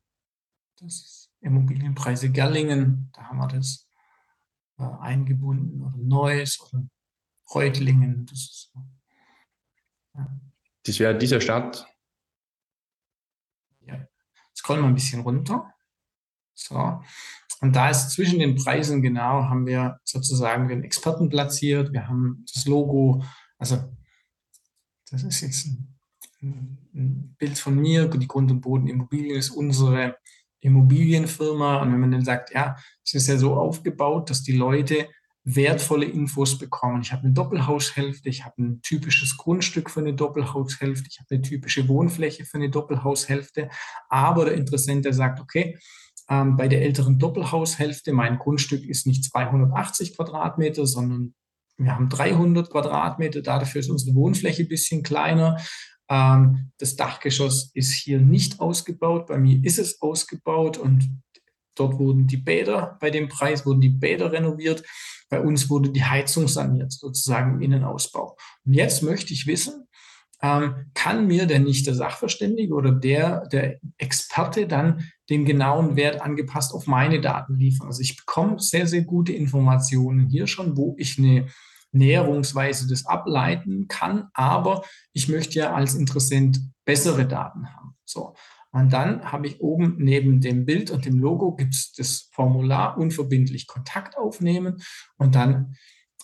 Das ist Immobilienpreise Gerlingen, da haben wir das äh, eingebunden, oder Neuss oder Reutlingen. Das, ist, ja. das wäre dieser Stadt. Scrollen wir ein bisschen runter. So. Und da ist zwischen den Preisen genau, haben wir sozusagen den Experten platziert. Wir haben das Logo, also das ist jetzt ein, ein Bild von mir, die Grund- und Bodenimmobilien ist unsere Immobilienfirma und wenn man dann sagt, ja, es ist ja so aufgebaut, dass die Leute wertvolle Infos bekommen. Ich habe eine Doppelhaushälfte, ich habe ein typisches Grundstück für eine Doppelhaushälfte, ich habe eine typische Wohnfläche für eine Doppelhaushälfte. Aber der Interessent, der sagt, okay, ähm, bei der älteren Doppelhaushälfte, mein Grundstück ist nicht 280 Quadratmeter, sondern wir haben 300 Quadratmeter. Dafür ist unsere Wohnfläche ein bisschen kleiner. Ähm, das Dachgeschoss ist hier nicht ausgebaut. Bei mir ist es ausgebaut und dort wurden die Bäder, bei dem Preis wurden die Bäder renoviert. Bei uns wurde die Heizung saniert, sozusagen im Innenausbau. Und jetzt möchte ich wissen, ähm, kann mir der nicht der Sachverständige oder der, der Experte dann den genauen Wert angepasst auf meine Daten liefern? Also ich bekomme sehr, sehr gute Informationen hier schon, wo ich eine Näherungsweise das ableiten kann, aber ich möchte ja als Interessent bessere Daten haben. So. Und dann habe ich oben neben dem Bild und dem Logo gibt es das Formular unverbindlich Kontakt aufnehmen und dann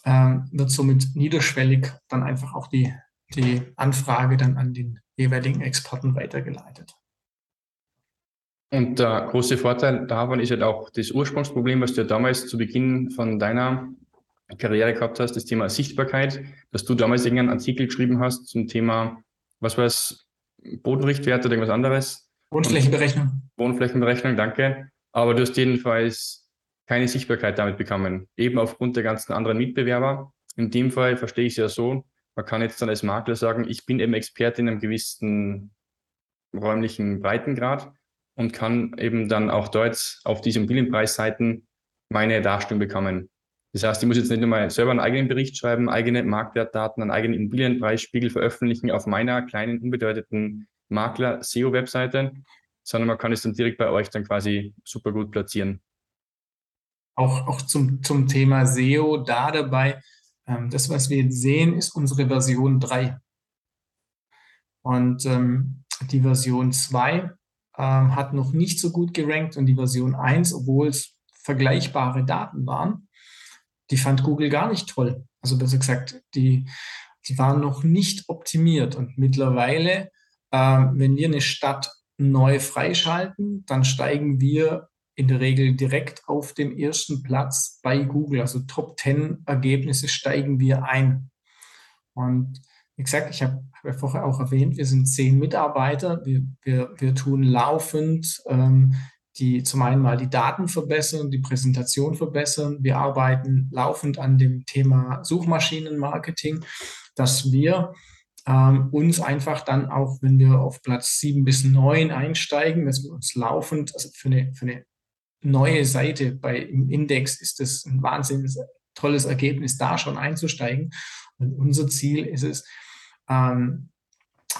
ähm, wird somit niederschwellig dann einfach auch die, die Anfrage dann an den jeweiligen Experten weitergeleitet. Und der große Vorteil davon ist halt auch das Ursprungsproblem, was du ja damals zu Beginn von deiner Karriere gehabt hast, das Thema Sichtbarkeit, dass du damals irgendeinen Artikel geschrieben hast zum Thema, was war es, Bodenrichtwert oder irgendwas anderes? Wohnflächenberechnung. Wohnflächenberechnung, danke. Aber du hast jedenfalls keine Sichtbarkeit damit bekommen, eben aufgrund der ganzen anderen Mitbewerber. In dem Fall verstehe ich es ja so, man kann jetzt dann als Makler sagen, ich bin eben Experte in einem gewissen räumlichen Breitengrad und kann eben dann auch dort auf diesen Immobilienpreisseiten meine Darstellung bekommen. Das heißt, ich muss jetzt nicht nur mal selber einen eigenen Bericht schreiben, eigene Marktwertdaten, einen eigenen Immobilienpreisspiegel veröffentlichen auf meiner kleinen, unbedeuteten Makler-SEO-Webseite, sondern man kann es dann direkt bei euch dann quasi super gut platzieren. Auch, auch zum, zum Thema SEO da dabei, ähm, das, was wir jetzt sehen, ist unsere Version 3. Und ähm, die Version 2 ähm, hat noch nicht so gut gerankt und die Version 1, obwohl es vergleichbare Daten waren, die fand Google gar nicht toll. Also besser gesagt, die, die waren noch nicht optimiert. Und mittlerweile, wenn wir eine Stadt neu freischalten, dann steigen wir in der Regel direkt auf dem ersten Platz bei Google. Also Top 10 Ergebnisse steigen wir ein. Und wie gesagt, ich habe hab ja vorher auch erwähnt, wir sind zehn Mitarbeiter. Wir, wir, wir tun laufend ähm, die zum einen mal die Daten verbessern, die Präsentation verbessern. Wir arbeiten laufend an dem Thema Suchmaschinenmarketing, dass wir ähm, uns einfach dann auch, wenn wir auf Platz sieben bis neun einsteigen, dass wir uns laufend, also für eine, für eine neue Seite bei im Index ist es ein wahnsinnig tolles Ergebnis, da schon einzusteigen. Und unser Ziel ist es, ähm,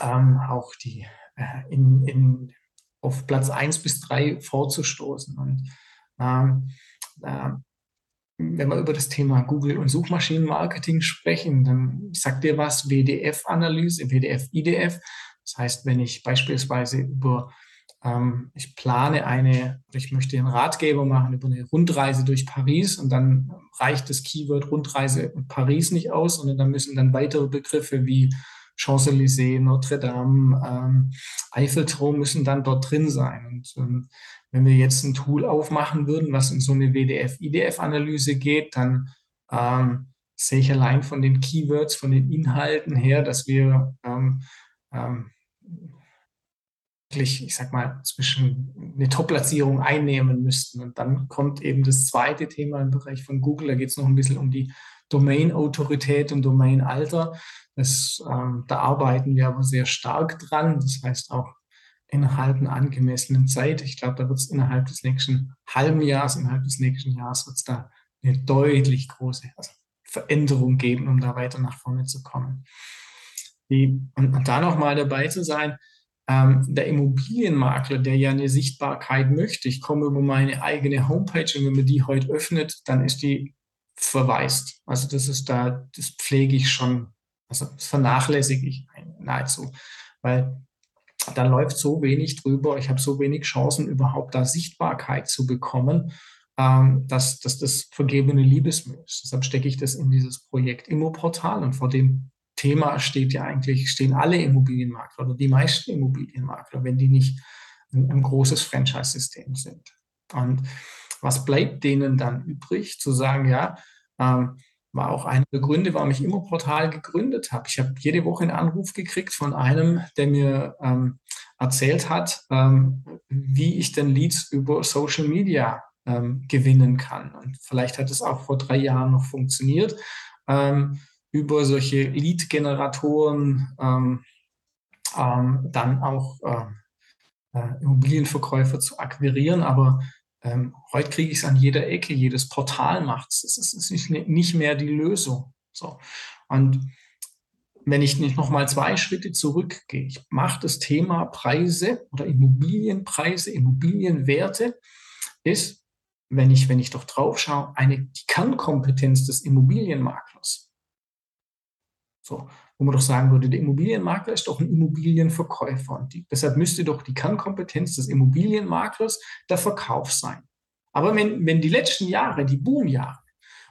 ähm, auch die äh, in, in auf Platz 1 bis 3 vorzustoßen. Und ähm, äh, wenn wir über das Thema Google und Suchmaschinenmarketing sprechen, dann sagt dir was WDF-Analyse, WDF-IDF. Das heißt, wenn ich beispielsweise über, ähm, ich plane eine, ich möchte einen Ratgeber machen über eine Rundreise durch Paris und dann reicht das Keyword Rundreise Paris nicht aus, sondern dann müssen dann weitere Begriffe wie Champs-Élysées, Notre Dame, ähm, Eiffelturm müssen dann dort drin sein. Und ähm, wenn wir jetzt ein Tool aufmachen würden, was in so eine WDF-IDF-Analyse geht, dann ähm, sehe ich allein von den Keywords, von den Inhalten her, dass wir ähm, ähm, wirklich, ich sag mal, zwischen eine Top-Platzierung einnehmen müssten. Und dann kommt eben das zweite Thema im Bereich von Google. Da geht es noch ein bisschen um die Domain-Autorität und Domain-Alter. Ähm, da arbeiten wir aber sehr stark dran. Das heißt auch innerhalb einer angemessenen Zeit. Ich glaube, da wird es innerhalb des nächsten halben Jahres, innerhalb des nächsten Jahres wird es da eine deutlich große also Veränderung geben, um da weiter nach vorne zu kommen. Die, und, und da nochmal dabei zu sein, ähm, der Immobilienmakler, der ja eine Sichtbarkeit möchte, ich komme über meine eigene Homepage und wenn man die heute öffnet, dann ist die verwaist. Also das ist da, das pflege ich schon also das vernachlässige ich nahezu, weil da läuft so wenig drüber, ich habe so wenig Chancen, überhaupt da Sichtbarkeit zu bekommen, ähm, dass, dass das vergebene Liebesmüll ist. Deshalb stecke ich das in dieses Projekt Immoportal und vor dem Thema steht ja eigentlich, stehen alle Immobilienmakler oder die meisten Immobilienmakler, wenn die nicht ein, ein großes Franchise-System sind. Und was bleibt denen dann übrig, zu sagen, ja, ähm, war auch einer der Gründe, warum ich Immoportal gegründet habe. Ich habe jede Woche einen Anruf gekriegt von einem, der mir ähm, erzählt hat, ähm, wie ich denn Leads über Social Media ähm, gewinnen kann. Und vielleicht hat es auch vor drei Jahren noch funktioniert, ähm, über solche Lead-Generatoren ähm, ähm, dann auch äh, Immobilienverkäufer zu akquirieren. Aber ähm, heute kriege ich es an jeder Ecke, jedes Portal macht es. Es ist nicht, mehr die Lösung. So. Und wenn ich nicht nochmal zwei Schritte zurückgehe, ich mache das Thema Preise oder Immobilienpreise, Immobilienwerte, ist, wenn ich, wenn ich doch drauf schaue, eine die Kernkompetenz des Immobilienmaklers. So, wo man doch sagen würde, der Immobilienmakler ist doch ein Immobilienverkäufer. Und die, deshalb müsste doch die Kernkompetenz des Immobilienmaklers der Verkauf sein. Aber wenn, wenn die letzten Jahre, die Boomjahre,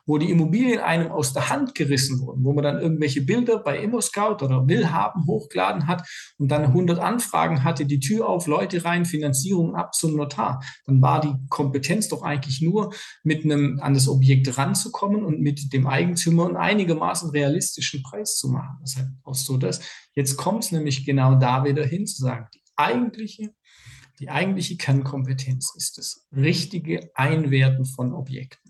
wo die Immobilien einem aus der Hand gerissen wurden, wo man dann irgendwelche Bilder bei ImmoScout oder Willhaben hochgeladen hat und dann 100 Anfragen hatte, die Tür auf, Leute rein, Finanzierung ab zum Notar, dann war die Kompetenz doch eigentlich nur, mit einem an das Objekt ranzukommen und mit dem Eigentümer einen einigermaßen realistischen Preis zu machen. Das heißt auch so das. Jetzt kommt es nämlich genau da wieder hin zu sagen, die eigentliche die eigentliche Kernkompetenz ist das richtige Einwerten von Objekten.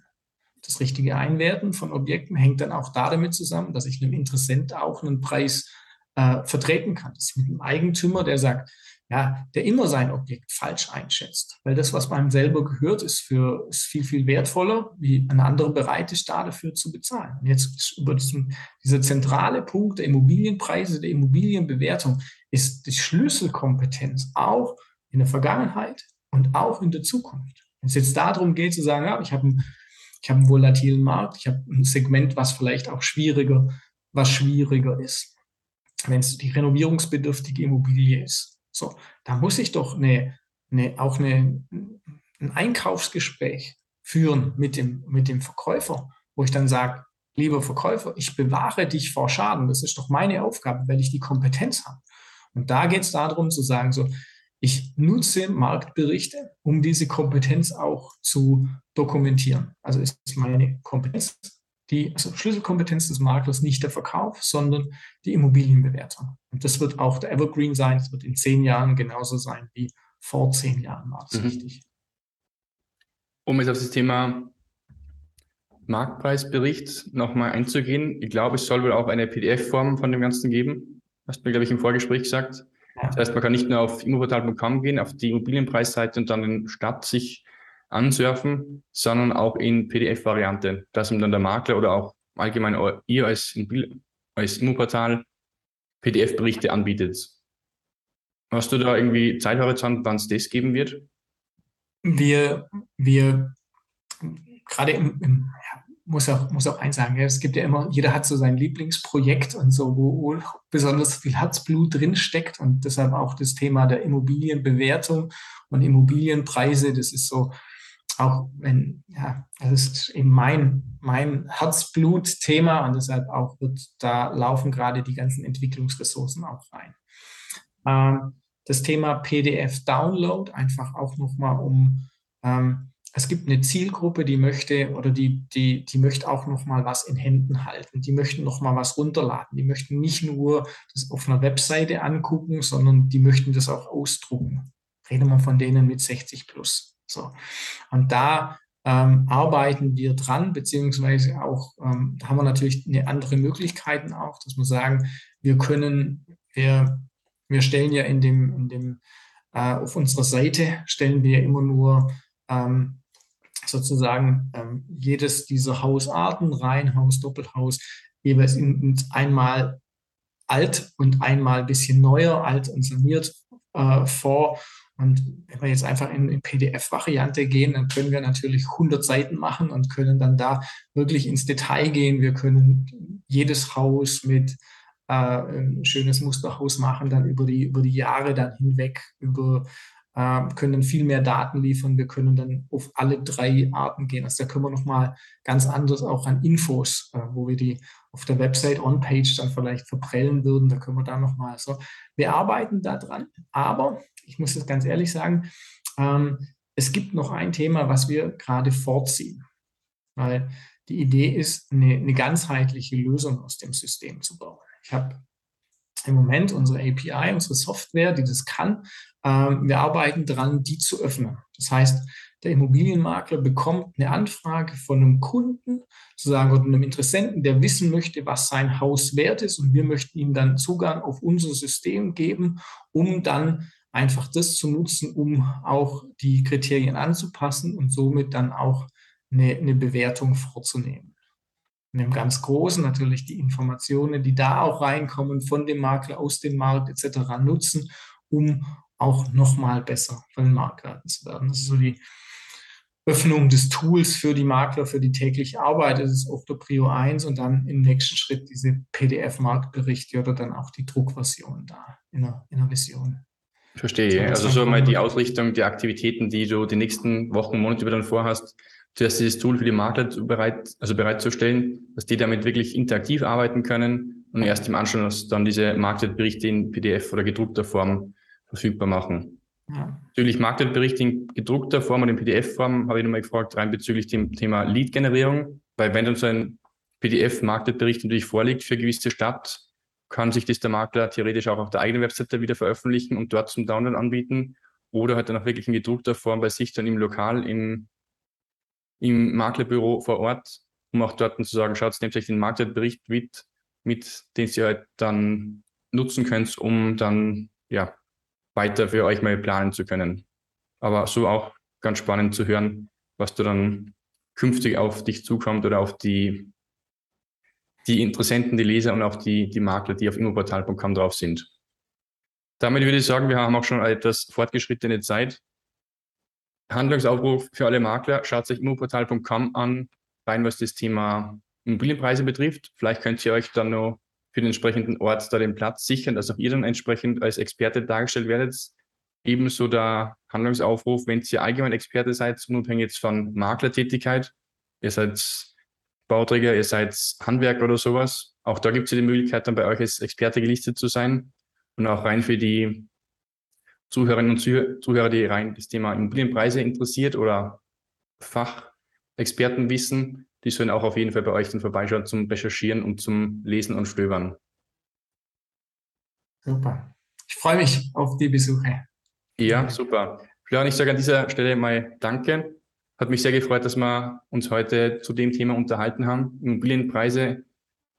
Das richtige Einwerten von Objekten hängt dann auch damit zusammen, dass ich einem Interessent auch einen Preis äh, vertreten kann. Das ist mit einem Eigentümer, der sagt, ja, der immer sein Objekt falsch einschätzt. Weil das, was einem selber gehört, ist, für, ist viel, viel wertvoller, wie ein anderer bereit ist, da dafür zu bezahlen. Und jetzt über diesen, dieser zentrale Punkt der Immobilienpreise, der Immobilienbewertung, ist die Schlüsselkompetenz auch in der Vergangenheit und auch in der Zukunft. Wenn es jetzt darum geht zu sagen, ja, ich habe ein ich habe einen volatilen Markt, ich habe ein Segment, was vielleicht auch schwieriger, was schwieriger ist. Wenn es die renovierungsbedürftige Immobilie ist. So, da muss ich doch eine, eine, auch eine, ein Einkaufsgespräch führen mit dem, mit dem Verkäufer, wo ich dann sage, lieber Verkäufer, ich bewahre dich vor Schaden. Das ist doch meine Aufgabe, weil ich die Kompetenz habe. Und da geht es darum zu sagen, so, ich nutze Marktberichte, um diese Kompetenz auch zu dokumentieren. Also ist meine Kompetenz, die also Schlüsselkompetenz des Maklers nicht der Verkauf, sondern die Immobilienbewertung. Und das wird auch der Evergreen sein. Es wird in zehn Jahren genauso sein wie vor zehn Jahren war das mhm. richtig. Um jetzt auf das Thema Marktpreisbericht nochmal einzugehen. Ich glaube, es soll wohl auch eine PDF-Form von dem Ganzen geben. Hast du mir, glaube ich, im Vorgespräch gesagt. Das heißt, man kann nicht nur auf immoportal.com gehen, auf die Immobilienpreisseite und dann in Stadt sich ansurfen, sondern auch in PDF-Variante, dass ihm dann der Makler oder auch allgemein ihr als, als Immoportal PDF-Berichte anbietet. Hast du da irgendwie Zeithorizont, wann es das geben wird? Wir, wir gerade im, im muss auch, muss auch eins sagen, ja, es gibt ja immer, jeder hat so sein Lieblingsprojekt und so, wo, wo besonders viel Herzblut drin steckt und deshalb auch das Thema der Immobilienbewertung und Immobilienpreise, das ist so, auch wenn, ja, das ist eben mein, mein Herzblut-Thema und deshalb auch wird, da laufen gerade die ganzen Entwicklungsressourcen auch rein. Ähm, das Thema PDF-Download, einfach auch nochmal um, ähm, es gibt eine Zielgruppe, die möchte oder die, die, die möchte auch noch mal was in Händen halten. Die möchten noch mal was runterladen. Die möchten nicht nur das auf einer Webseite angucken, sondern die möchten das auch ausdrucken. Reden wir von denen mit 60 plus. So. Und da ähm, arbeiten wir dran, beziehungsweise auch, ähm, haben wir natürlich eine andere Möglichkeiten auch, dass wir sagen, wir können, wir, wir stellen ja in dem, in dem äh, auf unserer Seite stellen wir immer nur ähm, sozusagen ähm, jedes dieser Hausarten, Reihenhaus, Doppelhaus, jeweils in, in einmal alt und einmal ein bisschen neuer, alt und saniert äh, vor. Und wenn wir jetzt einfach in, in PDF-Variante gehen, dann können wir natürlich 100 Seiten machen und können dann da wirklich ins Detail gehen. Wir können jedes Haus mit äh, ein schönes Musterhaus machen, dann über die, über die Jahre dann hinweg, über äh, können viel mehr Daten liefern. Wir können dann auf alle drei Arten gehen. Also da können wir nochmal ganz anders auch an Infos, äh, wo wir die auf der Website on-page dann vielleicht verprellen würden. Da können wir da nochmal so. Wir arbeiten da dran, aber ich muss das ganz ehrlich sagen, ähm, es gibt noch ein Thema, was wir gerade vorziehen. weil die Idee ist, eine, eine ganzheitliche Lösung aus dem System zu bauen. Ich habe im Moment unsere API, unsere Software, die das kann. Ähm, wir arbeiten daran, die zu öffnen. Das heißt, der Immobilienmakler bekommt eine Anfrage von einem Kunden, sozusagen, oder einem Interessenten, der wissen möchte, was sein Haus wert ist. Und wir möchten ihm dann Zugang auf unser System geben, um dann einfach das zu nutzen, um auch die Kriterien anzupassen und somit dann auch eine, eine Bewertung vorzunehmen. Und im ganz Großen natürlich die Informationen, die da auch reinkommen von dem Makler aus dem Markt etc. nutzen, um auch nochmal besser von den Marktwerten zu werden. Das ist so die Öffnung des Tools für die Makler, für die tägliche Arbeit. Das ist auch der Prio 1 und dann im nächsten Schritt diese PDF-Marktberichte oder dann auch die Druckversion da in der, in der Vision. Verstehe. Also so mal die Ausrichtung, die Aktivitäten, die du die nächsten Wochen, Monate über dann vorhast, zuerst dieses Tool für die Makler bereit, also bereitzustellen, dass die damit wirklich interaktiv arbeiten können und erst im Anschluss dann diese Marktwertberichte in PDF oder gedruckter Form verfügbar machen. Ja. Bezüglich Marktwertberichte in gedruckter Form und in PDF-Form habe ich nochmal gefragt, rein bezüglich dem Thema Lead-Generierung, weil wenn dann so ein PDF-Marktwertbericht natürlich vorliegt für eine gewisse Stadt, kann sich das der Makler theoretisch auch auf der eigenen Webseite wieder veröffentlichen und dort zum Download anbieten oder halt dann auch wirklich in gedruckter Form bei sich dann im Lokal, im, im Maklerbüro vor Ort, um auch dort zu sagen, schaut, nehmt euch den Marktwertbericht mit, mit, den ihr halt dann nutzen könnt, um dann ja weiter für euch mal planen zu können. Aber so auch ganz spannend zu hören, was da dann künftig auf dich zukommt oder auf die die Interessenten, die Leser und auch die, die Makler, die auf immoportal.com drauf sind. Damit würde ich sagen, wir haben auch schon etwas fortgeschrittene Zeit. Handlungsaufruf für alle Makler, schaut sich immoportal.com an, rein was das Thema Immobilienpreise betrifft. Vielleicht könnt ihr euch dann noch für den entsprechenden Ort da den Platz sichern, dass auch ihr dann entsprechend als Experte dargestellt werdet. Ebenso der Handlungsaufruf, wenn ihr allgemein Experte seid, unabhängig jetzt von Maklertätigkeit. Ihr seid Bauträger, ihr seid Handwerker oder sowas. Auch da gibt es die Möglichkeit, dann bei euch als Experte gelistet zu sein. Und auch rein für die Zuhörerinnen und Zuhörer, die rein das Thema Immobilienpreise interessiert oder Fachexpertenwissen, die sollen auch auf jeden Fall bei euch dann vorbeischauen zum Recherchieren und zum Lesen und Stöbern. Super. Ich freue mich auf die Besuche. Ja, super. Florian, ich sage an dieser Stelle mal Danke hat mich sehr gefreut, dass wir uns heute zu dem Thema unterhalten haben. Immobilienpreise,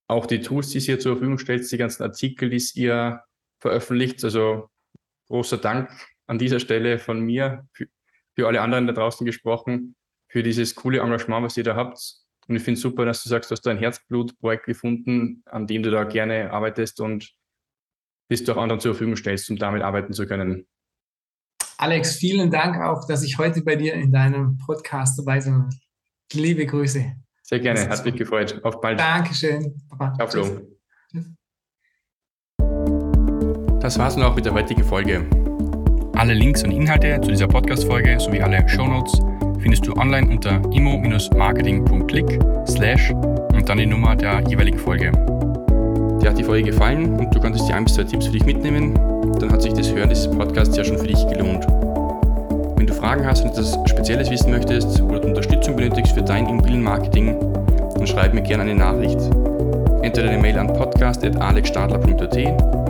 auch die Tools, die ihr zur Verfügung stellt, die ganzen Artikel, die ihr veröffentlicht. Also großer Dank an dieser Stelle von mir für, für alle anderen da draußen gesprochen, für dieses coole Engagement, was ihr da habt. Und ich finde es super, dass du sagst, du hast da ein Herzblutprojekt gefunden, an dem du da gerne arbeitest und bis du auch anderen zur Verfügung stellst, um damit arbeiten zu können. Alex, vielen Dank auch, dass ich heute bei dir in deinem Podcast dabei sein Liebe Grüße. Sehr gerne, hat mich gefreut. Auf bald. Dankeschön. Papa. Ciao, Flo. Das war's nun auch mit der heutigen Folge. Alle Links und Inhalte zu dieser Podcast-Folge sowie alle Shownotes findest du online unter immo-marketing.click slash und dann die Nummer der jeweiligen Folge. Dir hat die Folge gefallen und du konntest dir ein bis zwei Tipps für dich mitnehmen, dann hat sich das Hören dieses Podcasts ja schon für dich gelohnt. Wenn du Fragen hast und etwas Spezielles wissen möchtest oder Unterstützung benötigst für dein Immobilienmarketing, dann schreib mir gerne eine Nachricht. Entweder eine Mail an podcast.alexstadler.at